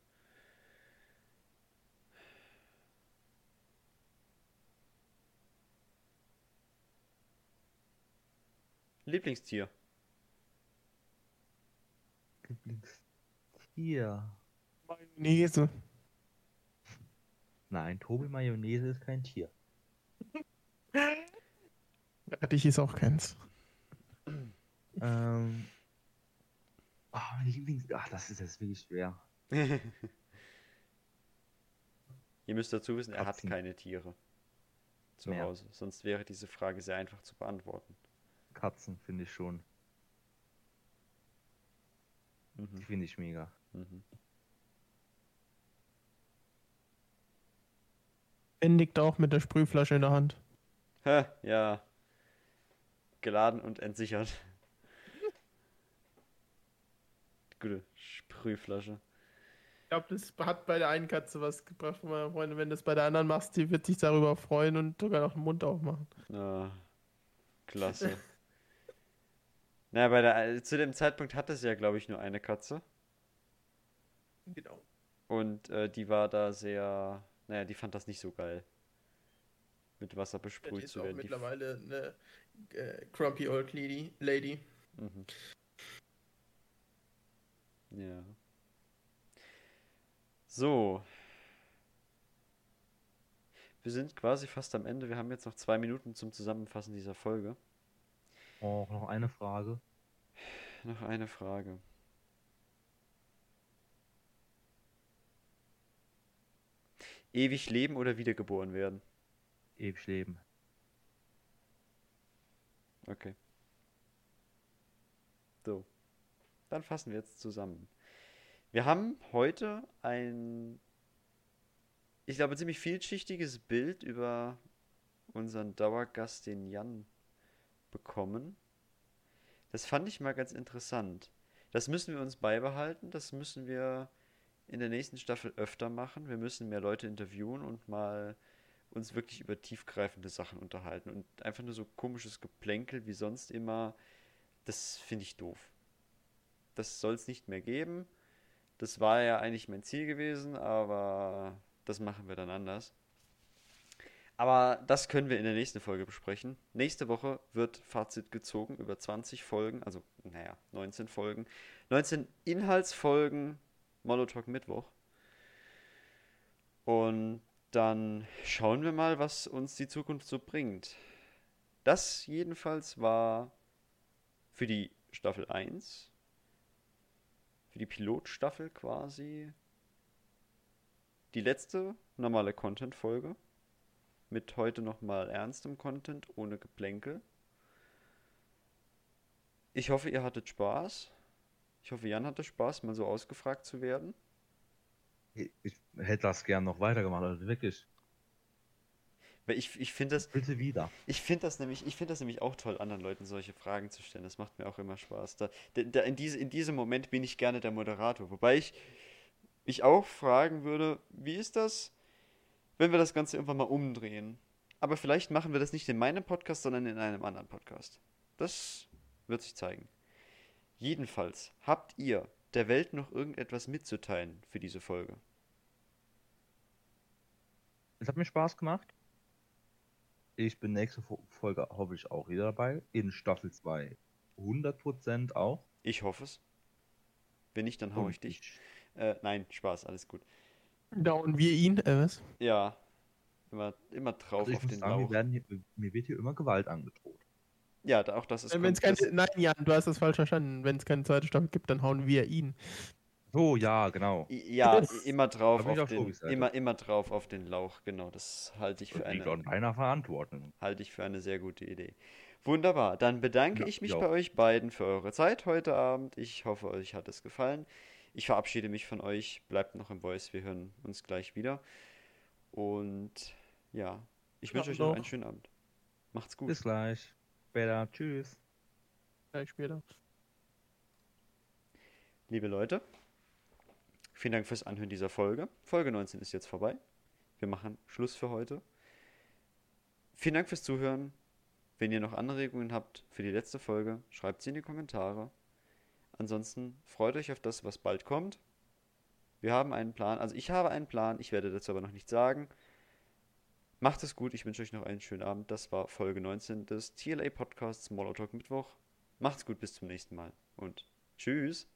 Lieblingstier. Lieblingstier. Mayonnaise. Nein, Tobi Mayonnaise ist kein Tier. Dich ist auch keins. Ähm. Oh, mein Lieblings. Ach, das ist jetzt wirklich schwer. <laughs> Ihr müsst dazu wissen, er hat Katzen. keine Tiere zu Mehr. Hause. Sonst wäre diese Frage sehr einfach zu beantworten. Katzen finde ich schon. Die Mhm. finde ich mega. Mhm. Ben liegt auch mit der Sprühflasche in der Hand. Hä, ja. Geladen und entsichert. <laughs> Gute Sprühflasche. Ich glaube, das hat bei der einen Katze was gebracht von meiner Freundin. Wenn du das bei der anderen machst, die wird sich darüber freuen und sogar noch den Mund aufmachen. Ja, klasse. <laughs> Na, bei der, zu dem Zeitpunkt hatte sie ja, glaube ich, nur eine Katze. Genau. Und äh, die war da sehr. Naja, die fand das nicht so geil. Mit Wasser besprüht ist zu auch werden. Die, mittlerweile eine äh, grumpy old lady. lady. mhm. Ja. So. Wir sind quasi fast am Ende. Wir haben jetzt noch zwei Minuten zum Zusammenfassen dieser Folge. Oh, noch eine Frage. Noch eine Frage. Ewig leben oder wiedergeboren werden? Ewig leben. Okay. So. Dann fassen wir jetzt zusammen. Wir haben heute ein, ich glaube, ziemlich vielschichtiges Bild über unseren Dauergast, den Jan, bekommen. Das fand ich mal ganz interessant. Das müssen wir uns beibehalten. Das müssen wir in der nächsten Staffel öfter machen. Wir müssen mehr Leute interviewen und mal uns wirklich über tiefgreifende Sachen unterhalten. Und einfach nur so komisches Geplänkel wie sonst immer, das finde ich doof. Das soll es nicht mehr geben. Das war ja eigentlich mein Ziel gewesen, aber das machen wir dann anders. Aber das können wir in der nächsten Folge besprechen. Nächste Woche wird Fazit gezogen über 20 Folgen, also naja, 19 Folgen. 19 Inhaltsfolgen Molotalk Mittwoch. Und dann schauen wir mal, was uns die Zukunft so bringt. Das jedenfalls war für die Staffel 1, für die Pilotstaffel quasi, die letzte normale Content-Folge. Mit heute nochmal ernstem Content, ohne Geplänkel. Ich hoffe, ihr hattet Spaß. Ich hoffe, Jan hatte Spaß, mal so ausgefragt zu werden. Ich hätte das gern noch weitergemacht, also wirklich. Weil ich, ich finde das, Bitte wieder. Ich finde das nämlich, ich finde das nämlich auch toll, anderen Leuten solche Fragen zu stellen. Das macht mir auch immer Spaß. Da, da, in, diese, in diesem Moment bin ich gerne der Moderator. Wobei ich, ich auch fragen würde, wie ist das, wenn wir das Ganze irgendwann mal umdrehen? Aber vielleicht machen wir das nicht in meinem Podcast, sondern in einem anderen Podcast. Das wird sich zeigen. Jedenfalls, habt ihr der Welt noch irgendetwas mitzuteilen für diese Folge? Es hat mir Spaß gemacht. Ich bin nächste Fo- Folge hoffentlich auch wieder dabei. In Staffel 2 100% auch. Ich hoffe es. Wenn nicht, dann hau ich dich. Äh, nein, Spaß, alles gut. Down wir ihn, äh, was? Ja, immer, immer drauf Also auf den sagen, Lauch. wir werden hier, mir wird hier immer Gewalt angedroht. Ja, da- auch das ist Wenn es kommt- keine, nein, Jan, du hast das falsch verstanden. Wenn es keine zweite Staffel gibt, dann hauen wir ihn. So, ja, genau. Ja, immer drauf auf den, immer, immer drauf auf den Lauch, genau. Das halte ich für Das liegt eine, an meiner Verantwortung. halte ich für eine sehr gute Idee. Wunderbar, dann bedanke Ja, ich mich ich bei euch beiden für eure Zeit heute Abend. Ich hoffe, euch hat es gefallen. Ich verabschiede mich von euch. Bleibt noch im Voice, wir hören uns gleich wieder. Und ja, ich wünsche euch noch einen schönen Abend. Macht's gut. Bis gleich. Später. Tschüss. Gleich später. Liebe Leute, vielen Dank fürs Anhören dieser Folge. Folge 19 ist jetzt vorbei. Wir machen Schluss für heute. Vielen Dank fürs Zuhören. Wenn ihr noch Anregungen habt für die letzte Folge, schreibt sie in die Kommentare. Ansonsten freut euch auf das, was bald kommt. Wir haben einen Plan, also ich habe einen Plan, ich werde dazu aber noch nichts sagen. Macht es gut, ich wünsche euch noch einen schönen Abend. Das war Folge 19 des TLA Podcasts Small Talk Mittwoch. Macht's gut, bis zum nächsten Mal und tschüss.